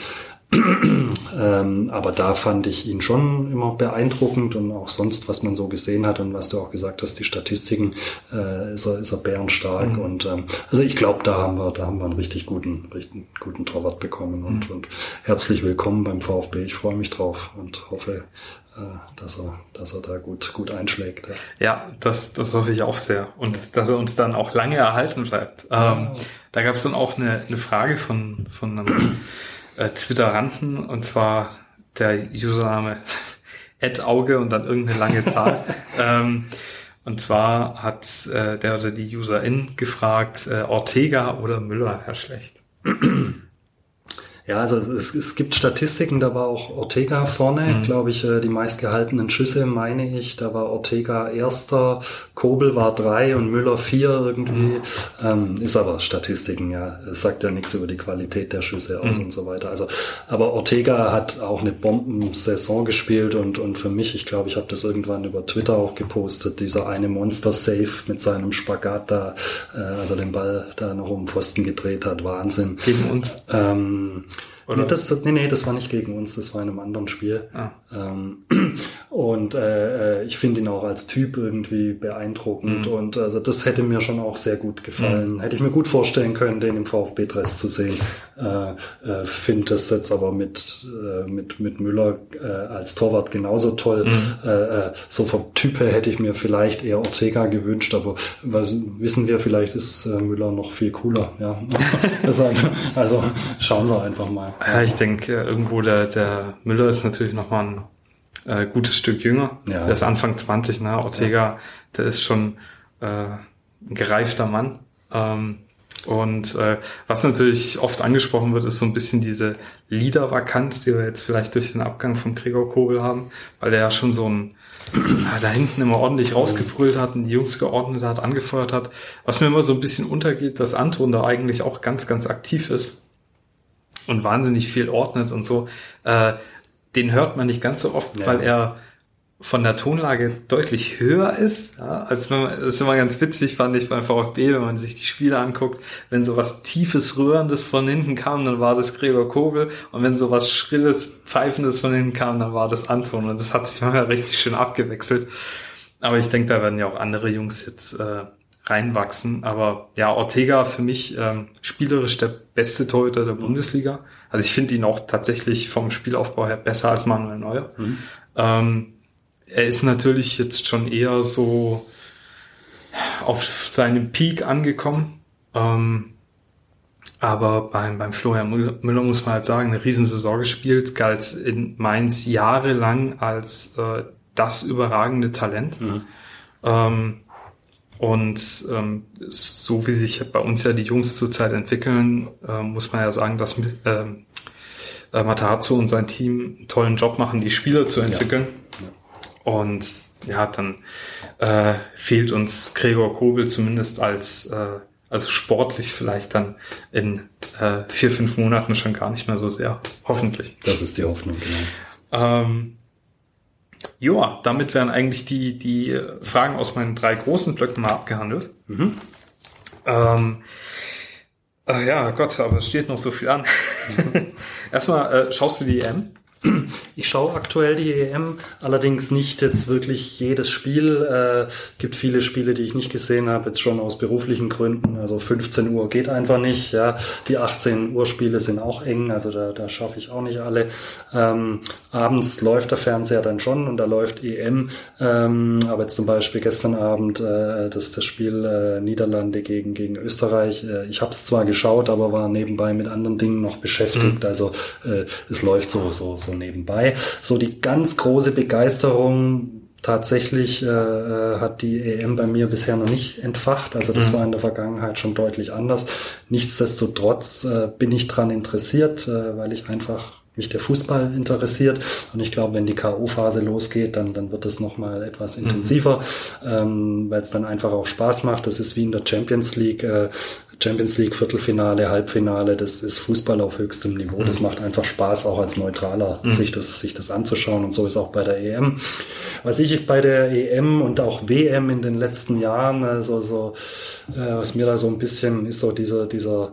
ähm, aber da fand ich ihn schon immer beeindruckend und auch sonst, was man so gesehen hat und was du auch gesagt hast, die Statistiken, äh, ist, er, ist er bärenstark. Mhm. Und ähm, also ich glaube, da haben wir, da haben wir einen richtig guten, richtig guten Torwart bekommen und, mhm. und herzlich willkommen beim VfB. Ich freue mich drauf und hoffe, äh, dass er, dass er da gut, gut einschlägt. Ja, ja das, das hoffe ich auch sehr. Und dass er uns dann auch lange erhalten bleibt. Ähm, da gab es dann auch eine, eine Frage von, von einem äh, Twitteranten und zwar der Username Auge und dann irgendeine lange Zahl. ähm, und zwar hat äh, der oder die Userin gefragt, äh, Ortega oder Müller, Herr Schlecht. Ja, also es, es gibt Statistiken, da war auch Ortega vorne, mhm. glaube ich, äh, die meistgehaltenen Schüsse, meine ich. Da war Ortega erster, Kobel war drei und Müller vier irgendwie. Mhm. Ähm, ist aber Statistiken, ja. Es sagt ja nichts über die Qualität der Schüsse aus mhm. und so weiter. Also, aber Ortega hat auch eine Bombensaison gespielt und, und für mich, ich glaube, ich habe das irgendwann über Twitter auch gepostet, dieser eine Monster-Safe mit seinem Spagat da, äh, also den Ball da noch um Pfosten gedreht hat, Wahnsinn. Gegen uns. Ähm, oder? Nee, das, nee, nee, das war nicht gegen uns, das war in einem anderen Spiel. Ah. Ähm, und äh, äh, ich finde ihn auch als Typ irgendwie beeindruckend. Mhm. Und also das hätte mir schon auch sehr gut gefallen. Mhm. Hätte ich mir gut vorstellen können, den im VfB-Dress zu sehen. Äh, äh, finde das jetzt aber mit, äh, mit, mit Müller äh, als Torwart genauso toll. Mhm. Äh, äh, so vom Typ her hätte ich mir vielleicht eher Ortega gewünscht, aber was, wissen wir, vielleicht ist äh, Müller noch viel cooler. Ja. also schauen wir einfach mal. Ja, ich denke, irgendwo der, der Müller ist natürlich nochmal ein äh, gutes Stück jünger. Ja. Der ist Anfang 20, ne? Ortega, ja. der ist schon äh, ein gereifter Mann. Ähm, und äh, was natürlich oft angesprochen wird, ist so ein bisschen diese Leader-Vakanz, die wir jetzt vielleicht durch den Abgang von Gregor Kobel haben, weil der ja schon so ein ja, da hinten immer ordentlich rausgebrüllt hat und die Jungs geordnet hat, angefeuert hat. Was mir immer so ein bisschen untergeht, dass Anton da eigentlich auch ganz, ganz aktiv ist und wahnsinnig viel ordnet und so. Äh, den hört man nicht ganz so oft, ja. weil er von der Tonlage deutlich höher ist, ja, als wenn man, das ist immer ganz witzig, fand ich beim VfB, wenn man sich die Spiele anguckt, wenn so was tiefes, rührendes von hinten kam, dann war das Gregor Kobel und wenn so was schrilles, pfeifendes von hinten kam, dann war das Anton und das hat sich manchmal richtig schön abgewechselt. Aber ich denke, da werden ja auch andere Jungs jetzt äh, reinwachsen. Aber ja, Ortega für mich ähm, spielerisch der beste Torhüter der Bundesliga. Also ich finde ihn auch tatsächlich vom Spielaufbau her besser als Manuel Neuer. Mhm. Ähm, er ist natürlich jetzt schon eher so auf seinem Peak angekommen. Ähm, aber beim, beim Florian Müller muss man halt sagen, eine Riesensaison gespielt, galt in Mainz jahrelang als äh, das überragende Talent. Mhm. Ähm, und ähm, so wie sich bei uns ja die Jungs zurzeit entwickeln, äh, muss man ja sagen, dass äh, äh, Matarazzo und sein Team einen tollen Job machen, die Spieler zu entwickeln. Ja. Ja. Und ja, dann äh, fehlt uns Gregor Kobel zumindest als, äh, also sportlich vielleicht dann in äh, vier, fünf Monaten schon gar nicht mehr so sehr. Hoffentlich. Das ist die Hoffnung, genau. Ähm, ja, damit wären eigentlich die, die Fragen aus meinen drei großen Blöcken mal abgehandelt. Mhm. Ähm, äh, ja, Gott, aber es steht noch so viel an. Mhm. Erstmal, äh, schaust du die EM? Ich schaue aktuell die EM, allerdings nicht jetzt wirklich jedes Spiel. Äh, gibt viele Spiele, die ich nicht gesehen habe, jetzt schon aus beruflichen Gründen. Also 15 Uhr geht einfach nicht. Ja, die 18 Uhr Spiele sind auch eng, also da, da schaffe ich auch nicht alle. Ähm, abends läuft der Fernseher dann schon und da läuft EM. Ähm, aber jetzt zum Beispiel gestern Abend äh, das das Spiel äh, Niederlande gegen gegen Österreich. Äh, ich habe es zwar geschaut, aber war nebenbei mit anderen Dingen noch beschäftigt. Mhm. Also äh, es läuft so so so nebenbei. So die ganz große Begeisterung tatsächlich äh, äh hat die EM bei mir bisher noch nicht entfacht. Also das mhm. war in der Vergangenheit schon deutlich anders. Nichtsdestotrotz äh, bin ich dran interessiert, äh, weil ich einfach mich der Fußball interessiert. Und ich glaube, wenn die K.O.-Phase losgeht, dann, dann wird es nochmal etwas mhm. intensiver, mhm. ähm, weil es dann einfach auch Spaß macht. Das ist wie in der Champions League. Äh, Champions League Viertelfinale, Halbfinale, das ist Fußball auf höchstem Niveau. Mhm. Das macht einfach Spaß, auch als Neutraler, mhm. sich das, sich das anzuschauen. Und so ist auch bei der EM. Was ich bei der EM und auch WM in den letzten Jahren, also so, äh, was mir da so ein bisschen ist so dieser, dieser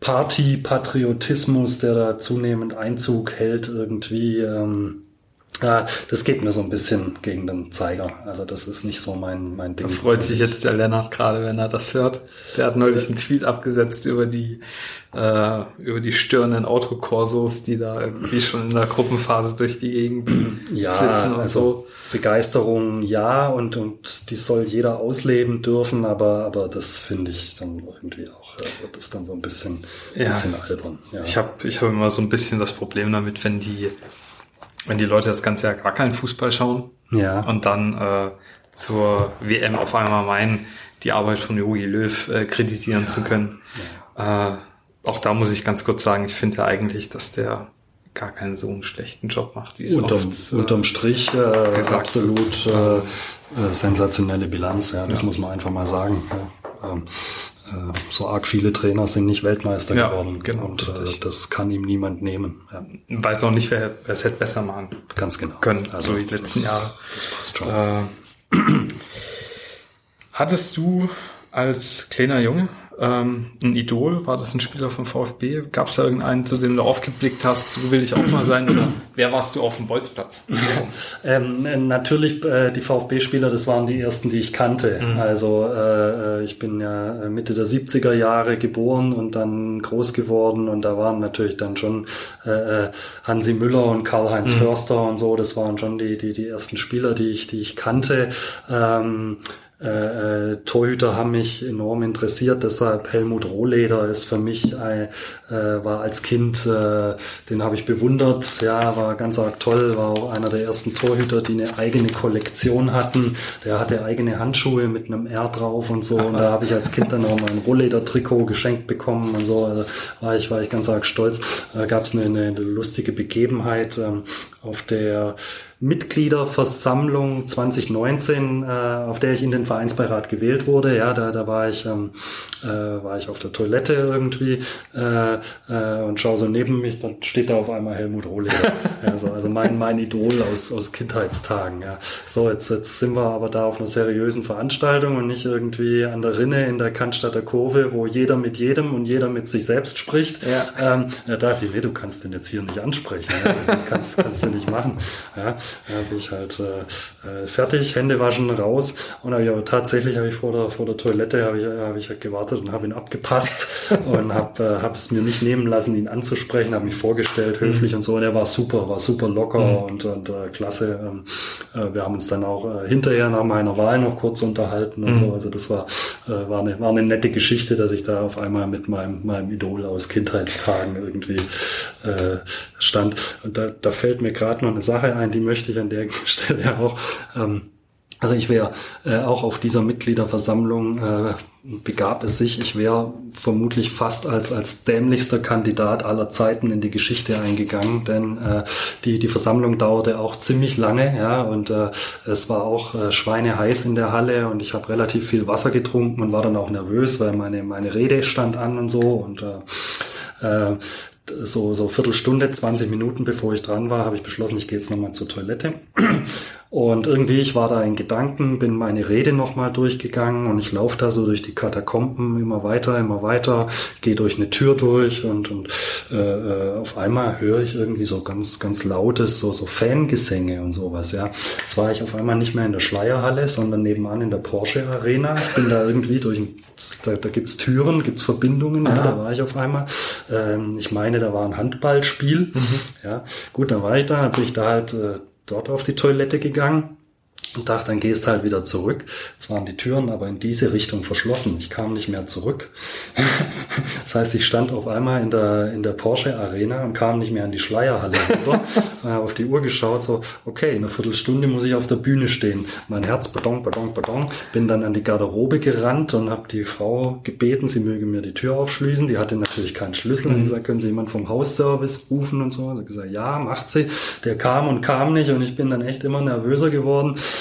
Party-Patriotismus, der da zunehmend Einzug hält irgendwie. Ähm, das geht mir so ein bisschen gegen den Zeiger. Also das ist nicht so mein, mein Ding. Da freut sich jetzt der Lennart gerade, wenn er das hört. Der hat neulich einen Tweet abgesetzt über die, äh, über die störenden Autokorsos, die da irgendwie schon in der Gruppenphase durch die Gegend ja, flitzen und also so. Begeisterung ja und, und die soll jeder ausleben dürfen, aber, aber das finde ich dann irgendwie auch, äh, wird das dann so ein bisschen, ja. bisschen albern. Ja. Ich habe ich hab immer so ein bisschen das Problem damit, wenn die wenn die Leute das ganze Jahr gar keinen Fußball schauen ja. und dann äh, zur WM auf einmal meinen, die Arbeit von Jogi Löw äh, kritisieren ja. zu können. Ja. Äh, auch da muss ich ganz kurz sagen, ich finde ja eigentlich, dass der gar keinen so einen schlechten Job macht, wie es unterm, oft, äh, unterm Strich äh, absolut äh, äh, sensationelle Bilanz, ja, das muss man einfach mal sagen. Ja. Ähm, äh, so arg viele Trainer sind nicht Weltmeister ja, geworden. Genau, und äh, das kann ihm niemand nehmen. Ja. Weiß auch nicht, wer, wer es hätte besser machen Ganz genau. können, also so die letzten das, Jahre. Das passt schon. Äh, hattest du als kleiner Junge ähm, ein Idol? War das ein Spieler vom VfB? Gab es da irgendeinen, zu dem du aufgeblickt hast, so will ich auch mal sein? Oder wer warst du auf dem Bolzplatz? ähm, natürlich äh, die VfB-Spieler, das waren die ersten, die ich kannte. Mhm. Also äh, ich bin ja Mitte der 70er Jahre geboren und dann groß geworden und da waren natürlich dann schon äh, äh Hansi Müller und Karl-Heinz mhm. Förster und so, das waren schon die, die, die ersten Spieler, die ich, die ich kannte. Ähm, äh, äh, Torhüter haben mich enorm interessiert, deshalb Helmut Rohleder ist für mich, äh, war als Kind, äh, den habe ich bewundert, ja, war ganz arg toll, war auch einer der ersten Torhüter, die eine eigene Kollektion hatten. Der hatte eigene Handschuhe mit einem R drauf und so. Ach, und da habe ich als Kind dann auch mein Rohleder-Trikot geschenkt bekommen und so. Also war ich, war ich ganz arg stolz. Da gab es eine, eine lustige Begebenheit ähm, auf der Mitgliederversammlung 2019, äh, auf der ich in den Vereinsbeirat gewählt wurde. Ja, da, da war ich, ähm, äh, war ich auf der Toilette irgendwie äh, äh, und schaue so neben mich, dann steht da auf einmal Helmut Rohleder. also, also mein, mein Idol aus, aus Kindheitstagen. Ja. So, jetzt, jetzt sind wir aber da auf einer seriösen Veranstaltung und nicht irgendwie an der Rinne in der Cannstatter Kurve, wo jeder mit jedem und jeder mit sich selbst spricht. Ja. Ähm, da dachte ich, nee, du kannst den jetzt hier nicht ansprechen. Ja. Also, kannst, kannst du nicht machen. Ja ja, bin ich halt äh, äh, fertig, Hände waschen, raus. Und hab ich aber tatsächlich habe ich vor der, vor der Toilette habe ich, hab ich halt gewartet und habe ihn abgepasst und habe äh, hab es mir nicht nehmen lassen, ihn anzusprechen, habe mich vorgestellt, höflich mhm. und so. Und er war super, war super locker mhm. und, und äh, klasse. Ähm, äh, wir haben uns dann auch äh, hinterher nach meiner Wahl noch kurz unterhalten und mhm. so. Also das war, äh, war, eine, war eine nette Geschichte, dass ich da auf einmal mit meinem, meinem Idol aus Kindheitstagen irgendwie äh, stand. Und da, da fällt mir gerade noch eine Sache ein, die möchte ich an der Stelle auch. Ähm, also ich wäre äh, auch auf dieser Mitgliederversammlung äh, begab es sich, ich wäre vermutlich fast als als dämlichster Kandidat aller Zeiten in die Geschichte eingegangen, denn äh, die die Versammlung dauerte auch ziemlich lange, ja, und äh, es war auch äh, schweineheiß in der Halle und ich habe relativ viel Wasser getrunken und war dann auch nervös, weil meine meine Rede stand an und so und äh, äh, so, so Viertelstunde, 20 Minuten bevor ich dran war, habe ich beschlossen, ich gehe jetzt nochmal zur Toilette. Und irgendwie, ich war da in Gedanken, bin meine Rede nochmal durchgegangen und ich laufe da so durch die Katakomben immer weiter, immer weiter, gehe durch eine Tür durch und, und äh, äh, auf einmal höre ich irgendwie so ganz, ganz lautes, so, so Fangesänge und sowas, ja. Jetzt war ich auf einmal nicht mehr in der Schleierhalle, sondern nebenan in der Porsche Arena. Ich bin da irgendwie durch, da, da gibt's Türen, gibt's Verbindungen, ja, da war ich auf einmal. Ähm, ich meine, da war ein Handballspiel. Mhm. Ja, gut, dann war ich da, bin ich da halt äh, dort auf die Toilette gegangen und dachte, dann gehst halt wieder zurück. Jetzt waren die Türen aber in diese Richtung verschlossen. Ich kam nicht mehr zurück. das heißt, ich stand auf einmal in der, in der Porsche Arena und kam nicht mehr in die Schleierhalle rüber. habe auf die Uhr geschaut, so, okay, in einer Viertelstunde muss ich auf der Bühne stehen. Mein Herz, badong, badong, badong. Bin dann an die Garderobe gerannt und habe die Frau gebeten, sie möge mir die Tür aufschließen. Die hatte natürlich keinen Schlüssel. Mhm. Und gesagt, können Sie jemand vom Hausservice rufen und so. Hat gesagt, ja, macht sie. Der kam und kam nicht und ich bin dann echt immer nervöser geworden.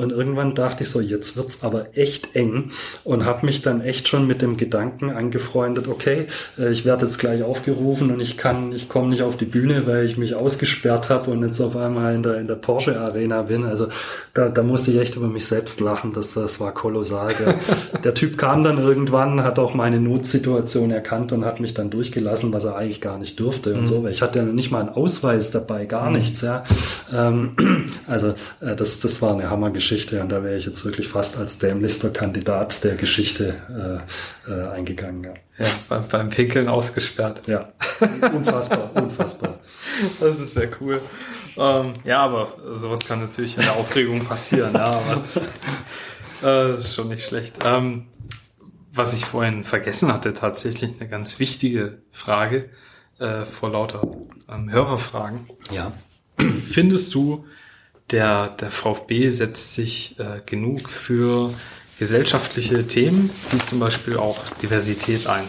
Und irgendwann dachte ich so, jetzt wird's aber echt eng und habe mich dann echt schon mit dem Gedanken angefreundet, okay, äh, ich werde jetzt gleich aufgerufen und ich kann, ich komme nicht auf die Bühne, weil ich mich ausgesperrt habe und jetzt auf einmal in der, in der Porsche Arena bin. Also da, da musste ich echt über mich selbst lachen. Das, das war kolossal. Der, der Typ kam dann irgendwann, hat auch meine Notsituation erkannt und hat mich dann durchgelassen, was er eigentlich gar nicht durfte und mhm. so. Ich hatte ja nicht mal einen Ausweis dabei, gar mhm. nichts, ja. Ähm, also äh, das, das war eine Hammergeschichte. Geschichte und da wäre ich jetzt wirklich fast als dämlichster Kandidat der Geschichte äh, äh, eingegangen. Ja, ja beim, beim Pinkeln ausgesperrt. Ja, unfassbar, unfassbar. Das ist sehr cool. Ähm, ja, aber sowas kann natürlich in der Aufregung passieren. ja, aber das, äh, ist schon nicht schlecht. Ähm, was ich vorhin vergessen hatte, tatsächlich eine ganz wichtige Frage äh, vor lauter ähm, Hörerfragen. Ja. Findest du, der, der VfB setzt sich äh, genug für gesellschaftliche Themen, wie zum Beispiel auch Diversität ein.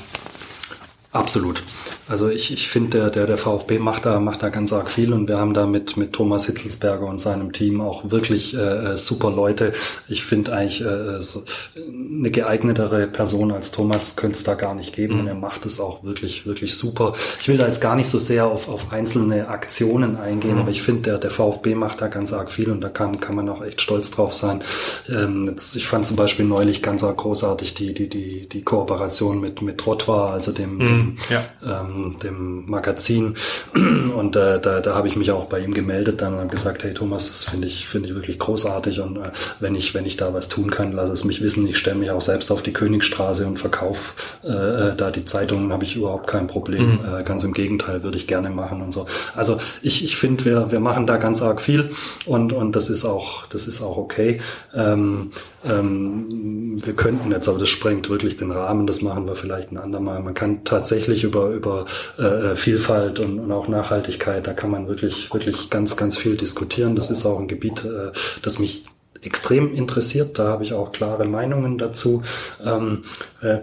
Absolut. Also ich, ich finde, der, der, der VfB macht da, macht da ganz arg viel und wir haben da mit, mit Thomas Hitzelsberger und seinem Team auch wirklich äh, äh super Leute. Ich finde eigentlich äh, so eine geeignetere Person als Thomas könnte es da gar nicht geben mhm. und er macht es auch wirklich, wirklich super. Ich will da jetzt gar nicht so sehr auf, auf einzelne Aktionen eingehen, mhm. aber ich finde, der, der VfB macht da ganz arg viel und da kann, kann man auch echt stolz drauf sein. Ähm, jetzt, ich fand zum Beispiel neulich ganz arg großartig die, die, die, die Kooperation mit, mit Trottoir, also dem, mhm. Dem ja. ähm, dem Magazin. Und äh, da, da habe ich mich auch bei ihm gemeldet dann und habe gesagt, hey Thomas, das finde ich, finde ich wirklich großartig. Und äh, wenn ich, wenn ich da was tun kann, lass es mich wissen. Ich stelle mich auch selbst auf die Königstraße und verkaufe äh, äh, da die Zeitungen, habe ich überhaupt kein Problem. Mhm. Äh, ganz im Gegenteil, würde ich gerne machen und so. Also ich, ich finde, wir, wir machen da ganz arg viel und, und das ist auch, das ist auch okay. Ähm, ähm, wir könnten jetzt, aber das sprengt wirklich den Rahmen, das machen wir vielleicht ein andermal. Man kann tatsächlich über, über äh, Vielfalt und, und auch Nachhaltigkeit, da kann man wirklich, wirklich ganz, ganz viel diskutieren. Das ist auch ein Gebiet, äh, das mich extrem interessiert. Da habe ich auch klare Meinungen dazu. Ähm, äh, äh,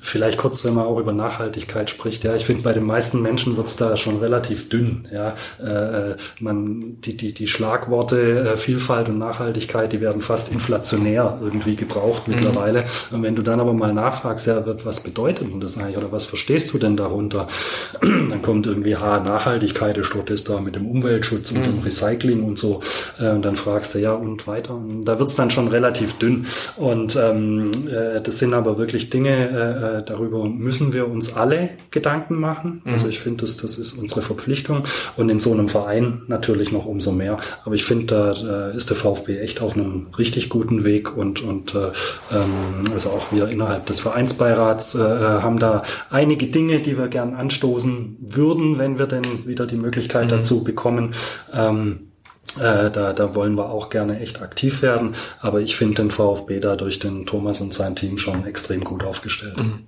vielleicht kurz, wenn man auch über Nachhaltigkeit spricht. Ja, ich finde, bei den meisten Menschen wird es da schon relativ dünn. Ja, äh, äh, man, die, die, die Schlagworte äh, Vielfalt und Nachhaltigkeit, die werden fast inflationär irgendwie gebraucht mhm. mittlerweile. Und wenn du dann aber mal nachfragst, ja, was bedeutet denn das eigentlich oder was verstehst du denn darunter? dann kommt irgendwie, ha, Nachhaltigkeit ist dort ist da mit dem Umweltschutz und mhm. dem Recycling und so. Äh, und dann fragst du, ja, und weiter da wird es dann schon relativ dünn. Und ähm, äh, das sind aber wirklich Dinge, äh, äh, darüber müssen wir uns alle Gedanken machen. Mhm. Also ich finde, das, das ist unsere Verpflichtung und in so einem Verein natürlich noch umso mehr. Aber ich finde, da, da ist der VfB echt auf einem richtig guten Weg und, und äh, ähm, also auch wir innerhalb des Vereinsbeirats äh, äh haben da einige Dinge, die wir gern anstoßen würden, wenn wir denn wieder die Möglichkeit mhm. dazu bekommen. Ähm, äh, da, da wollen wir auch gerne echt aktiv werden. Aber ich finde den VfB da durch den Thomas und sein Team schon extrem gut aufgestellt. Mhm.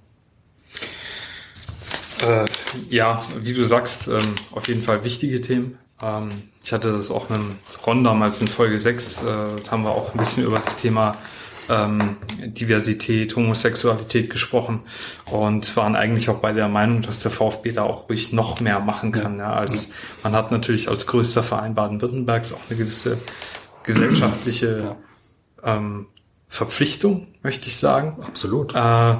Äh, ja, wie du sagst, ähm, auf jeden Fall wichtige Themen. Ähm, ich hatte das auch mit Ron damals in Folge 6, äh, haben wir auch ein bisschen über das Thema ähm, Diversität, Homosexualität gesprochen und waren eigentlich auch bei der Meinung, dass der VfB da auch ruhig noch mehr machen kann. Ja, als man hat natürlich als größter Verein Baden-Württembergs auch eine gewisse gesellschaftliche ähm, Verpflichtung, möchte ich sagen. Absolut. Äh,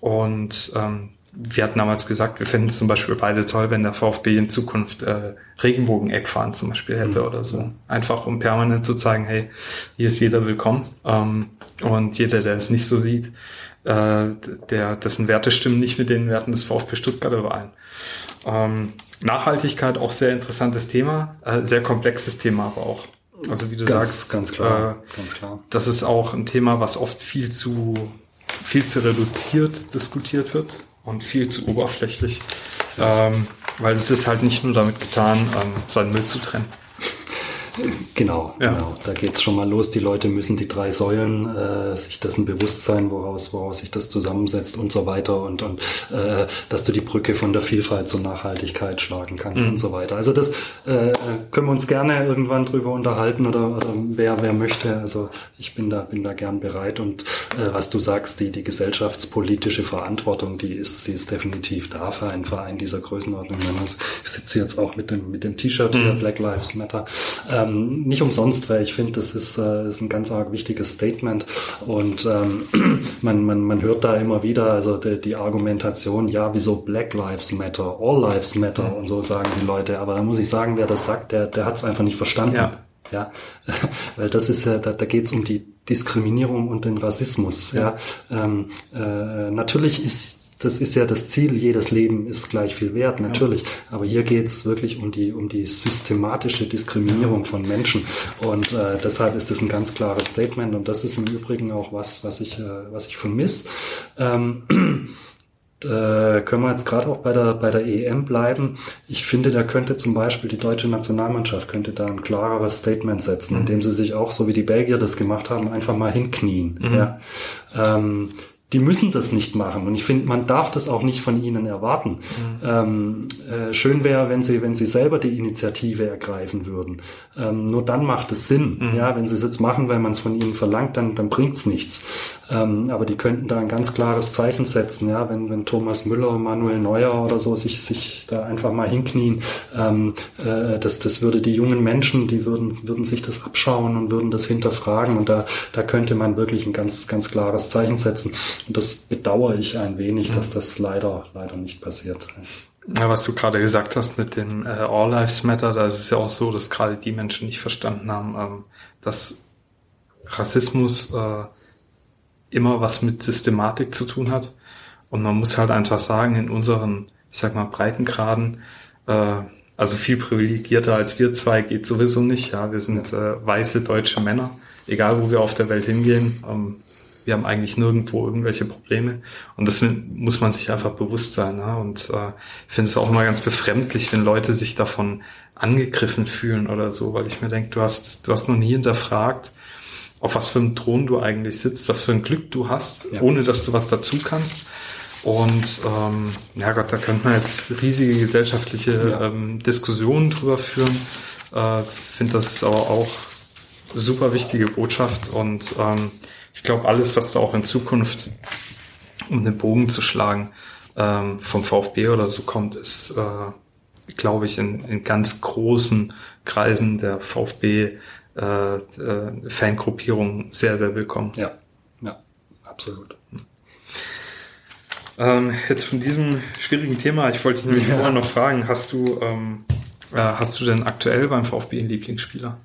und ähm, wir hatten damals gesagt, wir finden es zum Beispiel beide toll, wenn der VfB in Zukunft äh, Regenbogen-Eckfahren zum Beispiel hätte mhm. oder so. Einfach um permanent zu zeigen, hey, hier ist jeder willkommen. Ähm, und jeder, der es nicht so sieht, äh, der, dessen Werte stimmen nicht mit den Werten des VfB Stuttgart überein. Ähm, Nachhaltigkeit auch sehr interessantes Thema, äh, sehr komplexes Thema aber auch. Also wie du ganz, sagst, ganz klar, äh, ganz klar. Das ist auch ein Thema, was oft viel zu viel zu reduziert diskutiert wird und viel zu oberflächlich, ähm, weil es ist halt nicht nur damit getan, ähm, seinen Müll zu trennen. Genau, ja. genau. Da geht's schon mal los. Die Leute müssen die drei Säulen äh, sich dessen bewusst sein, woraus, woraus sich das zusammensetzt und so weiter und, und äh, dass du die Brücke von der Vielfalt zur Nachhaltigkeit schlagen kannst mhm. und so weiter. Also das äh, können wir uns gerne irgendwann drüber unterhalten oder, oder wer, wer möchte. Also ich bin da, bin da gern bereit und äh, was du sagst, die, die gesellschaftspolitische Verantwortung, die ist, sie ist definitiv da für einen Verein dieser Größenordnung. Ich sitze jetzt auch mit dem, mit dem T-Shirt hier, mhm. Black Lives Matter. Äh, ähm, nicht umsonst, weil ich finde, das ist, äh, ist ein ganz arg wichtiges Statement und ähm, man, man, man hört da immer wieder, also die, die Argumentation, ja, wieso Black Lives Matter, All Lives Matter und so sagen die Leute, aber da muss ich sagen, wer das sagt, der, der hat es einfach nicht verstanden. Ja. Ja, weil das ist ja, da, da geht es um die Diskriminierung und den Rassismus. Ja, ja. Ähm, äh, natürlich ist das ist ja das Ziel, jedes Leben ist gleich viel wert, natürlich. Ja. Aber hier geht es wirklich um die, um die systematische Diskriminierung von Menschen. Und äh, deshalb ist das ein ganz klares Statement. Und das ist im Übrigen auch was, was ich, äh, was ich vermisse. Ähm, äh, können wir jetzt gerade auch bei der, bei der EM bleiben. Ich finde, da könnte zum Beispiel die deutsche Nationalmannschaft könnte da ein klareres Statement setzen, mhm. indem sie sich auch, so wie die Belgier das gemacht haben, einfach mal hinknien. Mhm. Ja. Ähm, die müssen das nicht machen. Und ich finde, man darf das auch nicht von ihnen erwarten. Mhm. Ähm, äh, schön wäre, wenn sie, wenn sie selber die Initiative ergreifen würden. Ähm, nur dann macht es Sinn. Mhm. Ja, wenn sie es jetzt machen, weil man es von ihnen verlangt, dann, dann bringt's nichts. Ähm, aber die könnten da ein ganz klares Zeichen setzen, ja, wenn, wenn Thomas Müller, Manuel Neuer oder so sich, sich da einfach mal hinknien, ähm, äh, das, das würde die jungen Menschen, die würden, würden sich das abschauen und würden das hinterfragen und da, da könnte man wirklich ein ganz, ganz klares Zeichen setzen. Und das bedauere ich ein wenig, dass das leider, leider nicht passiert. Ja, was du gerade gesagt hast mit dem äh, All Lives Matter, da ist es ja auch so, dass gerade die Menschen nicht verstanden haben, ähm, dass Rassismus äh, immer was mit Systematik zu tun hat. Und man muss halt einfach sagen, in unseren, ich sag mal, Breitengraden, äh, also viel privilegierter als wir zwei geht sowieso nicht. Ja, wir sind äh, weiße deutsche Männer, egal wo wir auf der Welt hingehen. Ähm, wir haben eigentlich nirgendwo irgendwelche Probleme. Und das muss man sich einfach bewusst sein. Ja? Und äh, ich finde es auch immer ganz befremdlich, wenn Leute sich davon angegriffen fühlen oder so, weil ich mir denke, du hast, du hast noch nie hinterfragt, auf was für einem Thron du eigentlich sitzt, was für ein Glück du hast, ja. ohne dass du was dazu kannst. Und ähm, ja Gott, da könnte man jetzt riesige gesellschaftliche ja. ähm, Diskussionen drüber führen. Äh, Finde das aber auch super wichtige Botschaft und ähm, ich glaube, alles, was da auch in Zukunft, um den Bogen zu schlagen, ähm, vom VfB oder so kommt, ist, äh, glaube ich, in, in ganz großen Kreisen der VfB äh, äh, Fangruppierung sehr, sehr willkommen. Ja, ja, absolut. Ähm, jetzt von diesem schwierigen Thema, ich wollte dich nämlich ja. vorher noch fragen, hast du, ähm, äh, hast du denn aktuell beim VfB einen Lieblingsspieler?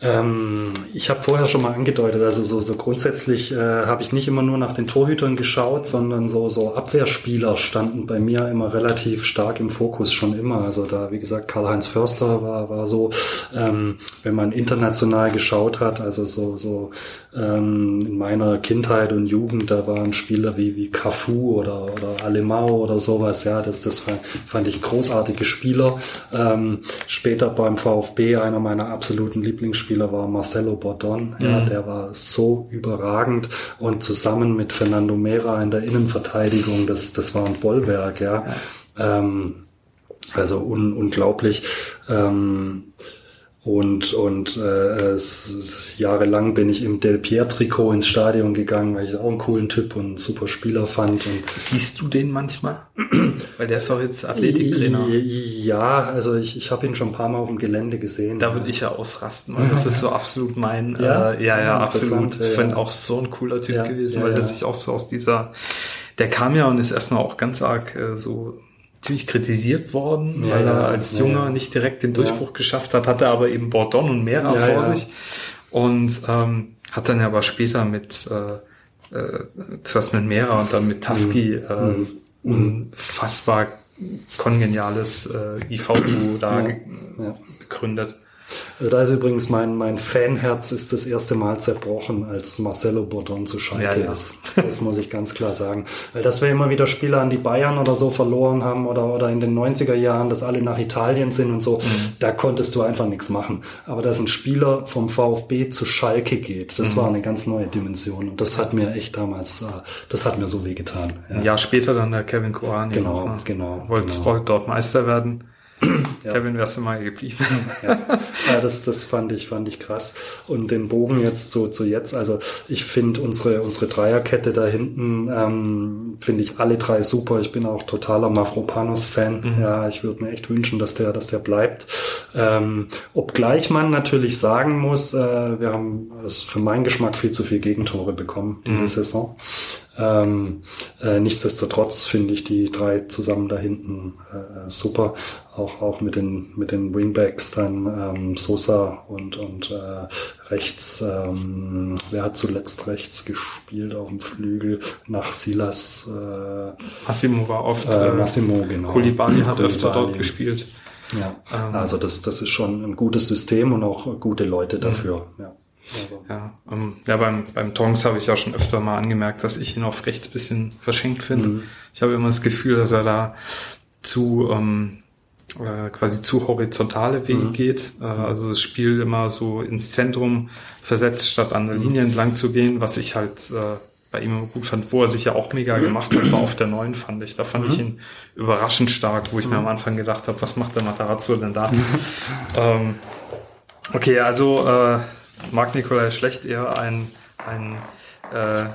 Ähm, ich habe vorher schon mal angedeutet, also so, so grundsätzlich äh, habe ich nicht immer nur nach den Torhütern geschaut, sondern so, so Abwehrspieler standen bei mir immer relativ stark im Fokus schon immer. Also da, wie gesagt, Karl-Heinz Förster war, war so, ähm, wenn man international geschaut hat, also so, so ähm, in meiner Kindheit und Jugend, da waren Spieler wie, wie Cafu oder, oder Alemao oder sowas, ja, das, das fand ich großartige Spieler. Ähm, später beim VfB einer meiner absoluten Lieblingsspieler Spieler war Marcelo Bordon. Ja, mhm. der war so überragend und zusammen mit Fernando Mera in der Innenverteidigung, das, das war ein Bollwerk, ja. ja. Ähm, also un, unglaublich. Ähm, und, und äh, es, jahrelang bin ich im Del Pier-Trikot ins Stadion gegangen, weil ich auch einen coolen Typ und einen super Spieler fand. Und Siehst du den manchmal? weil der ist doch jetzt Athletiktrainer. Ja, also ich, ich habe ihn schon ein paar Mal auf dem Gelände gesehen. Da würde ich ja ausrasten. Und das ist so absolut mein, ja, äh, ja, ja, absolut. Ich finde auch so ein cooler Typ ja, gewesen, weil der sich auch so aus dieser, der kam ja und ist erstmal auch ganz arg äh, so ziemlich kritisiert worden, ja, weil er als ja, Junger nicht direkt den Durchbruch geschafft hat, hatte aber eben Bordon und Mera vor sich. Und ähm, hat dann aber später mit äh, äh, zuerst mit Mera und dann mit Tusky mhm. äh, mhm. unfassbar kongeniales äh, IV-Duo da gegründet. Also da ist übrigens mein, mein Fanherz ist das erste Mal zerbrochen, als Marcelo Bordon zu Schalke ja, ja. ist. Das muss ich ganz klar sagen. Weil dass wir immer wieder Spieler an die Bayern oder so verloren haben oder, oder in den 90er Jahren, dass alle nach Italien sind und so, mhm. da konntest du einfach nichts machen. Aber dass ein Spieler vom VfB zu Schalke geht, das mhm. war eine ganz neue Dimension. Und das hat mir echt damals, äh, das hat mir so wehgetan. Ja. Ein Jahr später dann der Kevin Koani. Genau, ne? genau. Wollte genau. dort Meister werden. Ja. Kevin, wärst du mal geblieben. ja, ja das, das fand ich, fand ich krass. Und den Bogen jetzt zu, zu jetzt, also ich finde unsere, unsere Dreierkette da hinten, ähm, finde ich alle drei super. Ich bin auch totaler Mafropanos-Fan. Mhm. Ja, ich würde mir echt wünschen, dass der, dass der bleibt. Ähm, obgleich man natürlich sagen muss, äh, wir haben das für meinen Geschmack viel zu viel Gegentore bekommen diese mhm. Saison. Ähm, äh, nichtsdestotrotz finde ich die drei zusammen da hinten äh, super. Auch, auch mit den, mit den Wingbacks dann ähm, Sosa und, und äh, rechts, ähm, wer hat zuletzt rechts gespielt auf dem Flügel nach Silas? Äh, Massimo war oft. Äh, Massimo, genau. Kulibani hat öfter dort gespielt. Ja, ähm, also das, das ist schon ein gutes System und auch gute Leute dafür. Ja. Ja, ähm, ja beim, beim Tongs habe ich ja schon öfter mal angemerkt, dass ich ihn auf rechts bisschen verschenkt finde. Mhm. Ich habe immer das Gefühl, dass er da zu ähm, äh, quasi zu horizontale Wege mhm. geht. Äh, also das Spiel immer so ins Zentrum versetzt, statt an der mhm. Linie entlang zu gehen, was ich halt äh, bei ihm gut fand, wo er sich ja auch mega mhm. gemacht hat, war auf der neuen, fand ich. Da fand mhm. ich ihn überraschend stark, wo ich mir am Anfang gedacht habe, was macht der Matarazzo denn da? ähm, okay, also äh, Marc Nikolai Schlecht eher ein, ein äh,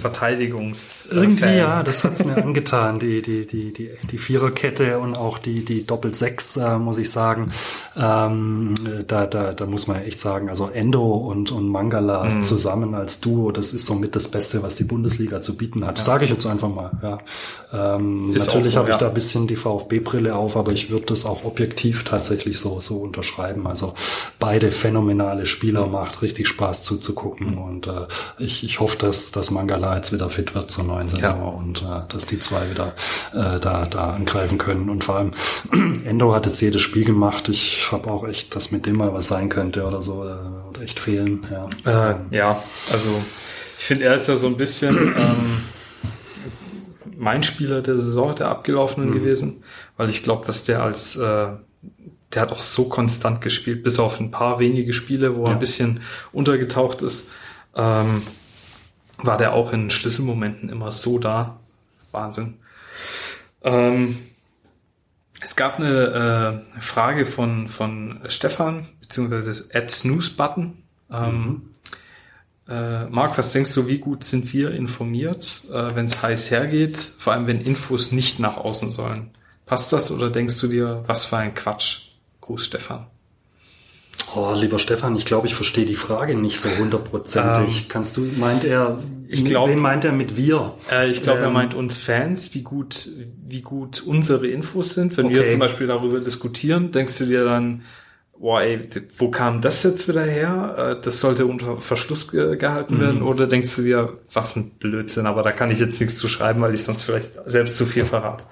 Verteidigungs. Irgendwie ja, das hat's mir angetan, die, die, die, die, die Viererkette und auch die, die Doppel-Sechs, äh, muss ich sagen. Ähm, da, da, da muss man echt sagen, also Endo und, und Mangala mhm. zusammen als Duo, das ist somit das Beste, was die Bundesliga zu bieten hat. Ja. Sage ich jetzt einfach mal, ja. Ähm, natürlich so, habe ich da ein bisschen die VfB-Brille auf, aber ich würde das auch objektiv tatsächlich so, so unterschreiben. Also beide phänomenale Spieler, macht richtig Spaß zuzugucken mhm. und äh, ich, ich hoffe, dass, dass Mangala jetzt wieder fit wird zur neuen Saison ja. und äh, dass die zwei wieder äh, da, da angreifen können. Und vor allem Endo hat jetzt jedes Spiel gemacht. Ich habe auch echt, dass mit dem mal was sein könnte oder so, äh, wird echt fehlen. Ja, äh, ja also ich finde, er ist ja so ein bisschen ähm, mein Spieler der Saison, der abgelaufenen mhm. gewesen, weil ich glaube, dass der als äh, der hat auch so konstant gespielt, bis auf ein paar wenige Spiele, wo er ja. ein bisschen untergetaucht ist, ähm, war der auch in Schlüsselmomenten immer so da. Wahnsinn. Ähm, es gab eine äh, Frage von, von Stefan, beziehungsweise at Snooze Button. Ähm, mhm. äh, Marc, was denkst du, wie gut sind wir informiert, äh, wenn es heiß hergeht, vor allem wenn Infos nicht nach außen sollen? Passt das oder denkst du dir, was für ein Quatsch? Gruß, Stefan. Oh, lieber Stefan, ich glaube, ich verstehe die Frage nicht so hundertprozentig. Ähm, Kannst du, meint er, ich glaub, wen meint er mit wir? Äh, ich glaube, ähm, er meint uns Fans, wie gut, wie gut unsere Infos sind. Wenn okay. wir zum Beispiel darüber diskutieren, denkst du dir dann, boah, ey, wo kam das jetzt wieder her? Äh, das sollte unter Verschluss ge gehalten mhm. werden. Oder denkst du dir, was ein Blödsinn, aber da kann ich jetzt nichts zu schreiben, weil ich sonst vielleicht selbst zu viel verrate.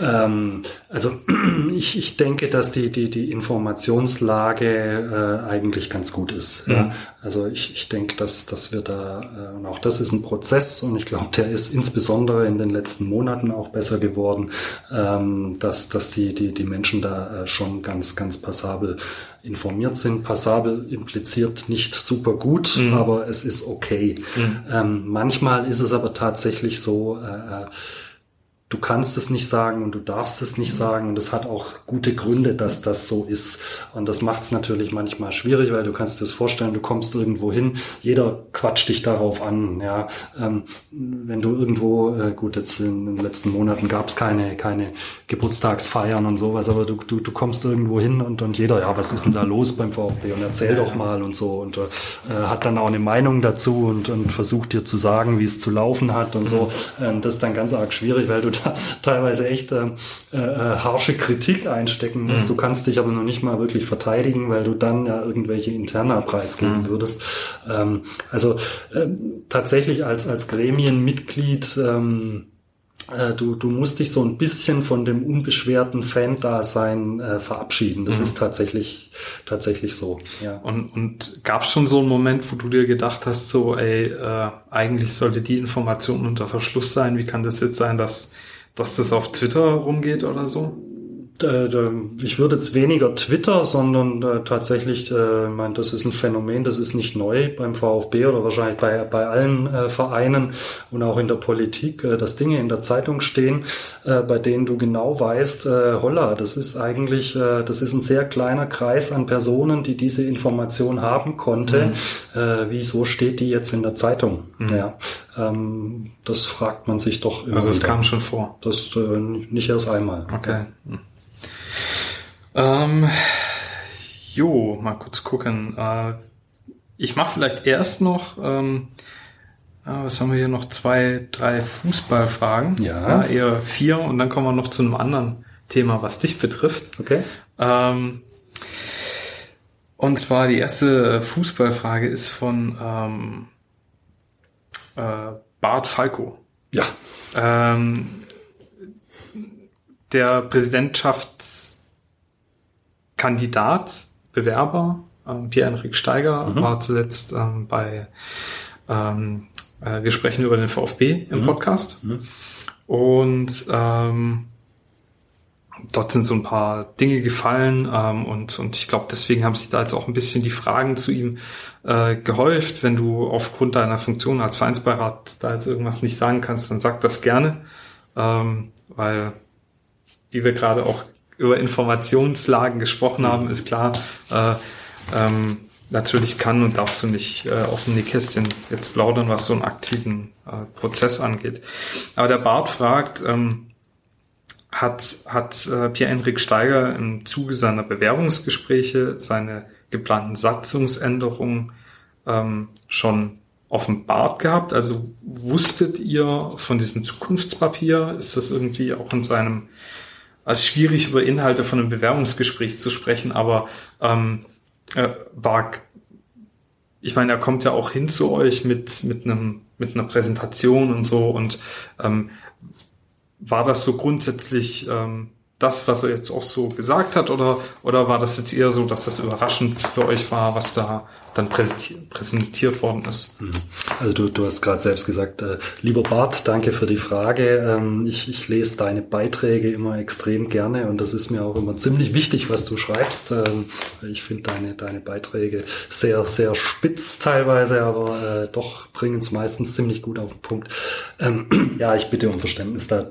Ähm, also ich, ich denke, dass die, die, die Informationslage äh, eigentlich ganz gut ist. Mhm. Ja? Also ich, ich denke, dass, dass wir da, äh, und auch das ist ein Prozess und ich glaube, der ist insbesondere in den letzten Monaten auch besser geworden, ähm, dass, dass die, die, die Menschen da äh, schon ganz, ganz passabel informiert sind. Passabel impliziert nicht super gut, mhm. aber es ist okay. Mhm. Ähm, manchmal ist es aber tatsächlich so, äh, äh du kannst es nicht sagen und du darfst es nicht sagen und es hat auch gute Gründe, dass das so ist. Und das macht es natürlich manchmal schwierig, weil du kannst dir das vorstellen, du kommst irgendwo hin, jeder quatscht dich darauf an. Ja, ähm, wenn du irgendwo, äh, gut, jetzt in den letzten Monaten gab es keine, keine Geburtstagsfeiern und sowas, aber du, du, du kommst irgendwo hin und, und jeder, ja, was ist denn da los beim VfB und erzähl doch mal und so und äh, hat dann auch eine Meinung dazu und, und versucht dir zu sagen, wie es zu laufen hat und so. Ähm, das ist dann ganz arg schwierig, weil du teilweise echt äh, äh, harsche Kritik einstecken musst. Mhm. Du kannst dich aber noch nicht mal wirklich verteidigen, weil du dann ja irgendwelche Interna preisgeben mhm. würdest. Ähm, also äh, tatsächlich als, als Gremienmitglied ähm, äh, Du, du musst dich so ein bisschen von dem unbeschwerten Fan-Dasein äh, verabschieden. Das mhm. ist tatsächlich, tatsächlich so. Ja. Und, und gab es schon so einen Moment, wo du dir gedacht hast, so, ey, äh, eigentlich sollte die Information unter Verschluss sein. Wie kann das jetzt sein, dass dass das auf Twitter rumgeht oder so? Äh, ich würde jetzt weniger Twitter, sondern äh, tatsächlich, äh, ich meine, das ist ein Phänomen, das ist nicht neu beim VfB oder wahrscheinlich bei, bei allen äh, Vereinen und auch in der Politik, äh, dass Dinge in der Zeitung stehen, äh, bei denen du genau weißt, äh, holla, das ist eigentlich, das ist ein sehr kleiner Kreis an Personen, die diese Information haben konnte. Mhm. Wieso steht die jetzt in der Zeitung? Mhm. Ja, ähm, das fragt man sich doch immer. Also es kam schon vor. Das nicht erst einmal. Okay. Mhm. Ähm, jo, mal kurz gucken. Äh, ich mache vielleicht erst noch, ähm, äh, was haben wir hier noch? Zwei, drei Fußballfragen. Ja. ja. Eher vier und dann kommen wir noch zu einem anderen Thema, was dich betrifft. Okay. Ähm, und zwar die erste Fußballfrage ist von ähm, äh, Bart Falco. Ja. Ähm, der Präsidentschafts Kandidat, Bewerber, ähm, Pierre-Enrik Steiger, mhm. war zuletzt ähm, bei ähm, äh, Wir sprechen über den VfB im mhm. Podcast. Mhm. Und ähm, dort sind so ein paar Dinge gefallen ähm, und, und ich glaube, deswegen haben sich da jetzt auch ein bisschen die Fragen zu ihm äh, gehäuft. Wenn du aufgrund deiner Funktion als Vereinsbeirat da jetzt irgendwas nicht sagen kannst, dann sag das gerne, ähm, weil wie wir gerade auch über Informationslagen gesprochen haben, ist klar. Äh, ähm, natürlich kann und darfst du nicht äh, aus dem Nähkästchen jetzt plaudern, was so einen aktiven äh, Prozess angeht. Aber der Bart fragt, ähm, hat, hat äh, Pierre-Enrik Steiger im Zuge seiner Bewerbungsgespräche seine geplanten Satzungsänderungen ähm, schon offenbart gehabt? Also wusstet ihr von diesem Zukunftspapier? Ist das irgendwie auch in seinem also schwierig über Inhalte von einem Bewerbungsgespräch zu sprechen, aber ähm, äh, war, ich meine, er kommt ja auch hin zu euch mit mit einem mit einer Präsentation und so und ähm, war das so grundsätzlich ähm, das, was er jetzt auch so gesagt hat, oder, oder war das jetzt eher so, dass das überraschend für euch war, was da dann präsentiert, worden ist? Mhm. Also du, du hast gerade selbst gesagt, äh, lieber Bart, danke für die Frage. Ähm, ich, ich lese deine Beiträge immer extrem gerne und das ist mir auch immer ziemlich wichtig, was du schreibst. Ähm, ich finde deine, deine Beiträge sehr, sehr spitz teilweise, aber äh, doch bringen es meistens ziemlich gut auf den Punkt. Ähm, ja, ich bitte um Verständnis da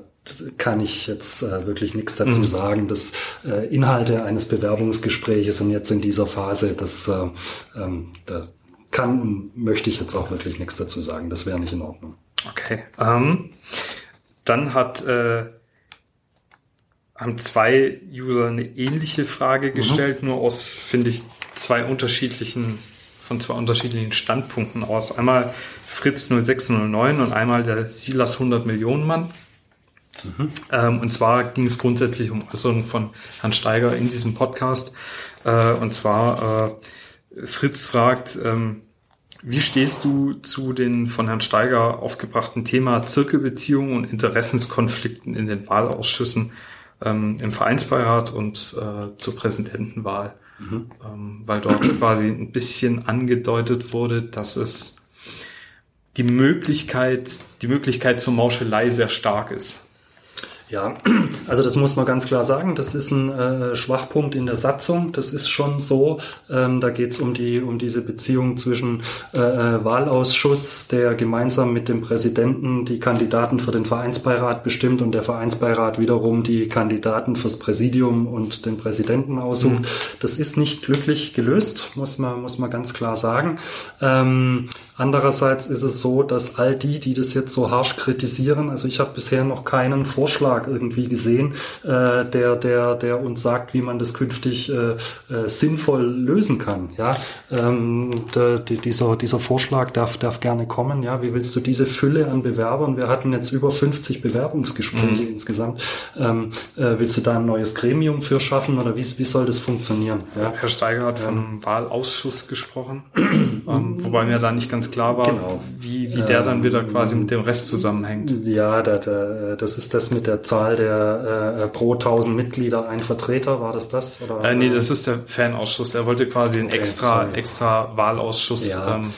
kann ich jetzt äh, wirklich nichts dazu mhm. sagen. Das äh, Inhalte eines Bewerbungsgespräches und jetzt in dieser Phase, das äh, ähm, da kann und möchte ich jetzt auch wirklich nichts dazu sagen. Das wäre nicht in Ordnung. Okay. Ähm, dann hat äh, haben zwei User eine ähnliche Frage mhm. gestellt, mhm. nur aus, finde ich, zwei unterschiedlichen, von zwei unterschiedlichen Standpunkten aus. Einmal Fritz 0609 und einmal der Silas 100 Millionen Mann. Mhm. Ähm, und zwar ging es grundsätzlich um Äußerungen von Herrn Steiger in diesem Podcast. Äh, und zwar äh, Fritz fragt, ähm, wie stehst du zu den von Herrn Steiger aufgebrachten Thema Zirkelbeziehungen und Interessenskonflikten in den Wahlausschüssen ähm, im Vereinsbeirat und äh, zur Präsidentenwahl? Mhm. Ähm, weil dort quasi ein bisschen angedeutet wurde, dass es die Möglichkeit, die Möglichkeit zur Mauschelei sehr stark ist. Ja, also das muss man ganz klar sagen. Das ist ein äh, Schwachpunkt in der Satzung. Das ist schon so. Ähm, da geht es um die um diese Beziehung zwischen äh, äh, Wahlausschuss, der gemeinsam mit dem Präsidenten die Kandidaten für den Vereinsbeirat bestimmt und der Vereinsbeirat wiederum die Kandidaten fürs Präsidium und den Präsidenten aussucht. Mhm. Das ist nicht glücklich gelöst, muss man muss man ganz klar sagen. Ähm, andererseits ist es so, dass all die, die das jetzt so harsch kritisieren, also ich habe bisher noch keinen Vorschlag Vorschlag irgendwie gesehen, äh, der, der, der uns sagt, wie man das künftig äh, äh, sinnvoll lösen kann. Ja, ähm, der, die, dieser, dieser Vorschlag darf, darf gerne kommen. Ja, wie willst du diese Fülle an Bewerbern? Wir hatten jetzt über 50 Bewerbungsgespräche mhm. insgesamt. Ähm, äh, willst du da ein neues Gremium für schaffen oder wie, wie soll das funktionieren? Ja? Herr Steiger hat vom ähm, Wahlausschuss gesprochen, ähm, wobei mir da nicht ganz klar war, genau. wie, wie der dann wieder quasi mit dem Rest zusammenhängt. Ja, da, da, das ist das mit der Zahl der äh, pro 1000 Mitglieder ein Vertreter, war das das? Oder, äh, nee, das ist der Fanausschuss. Er wollte quasi einen okay, extra, extra Wahlausschuss ja. ähm,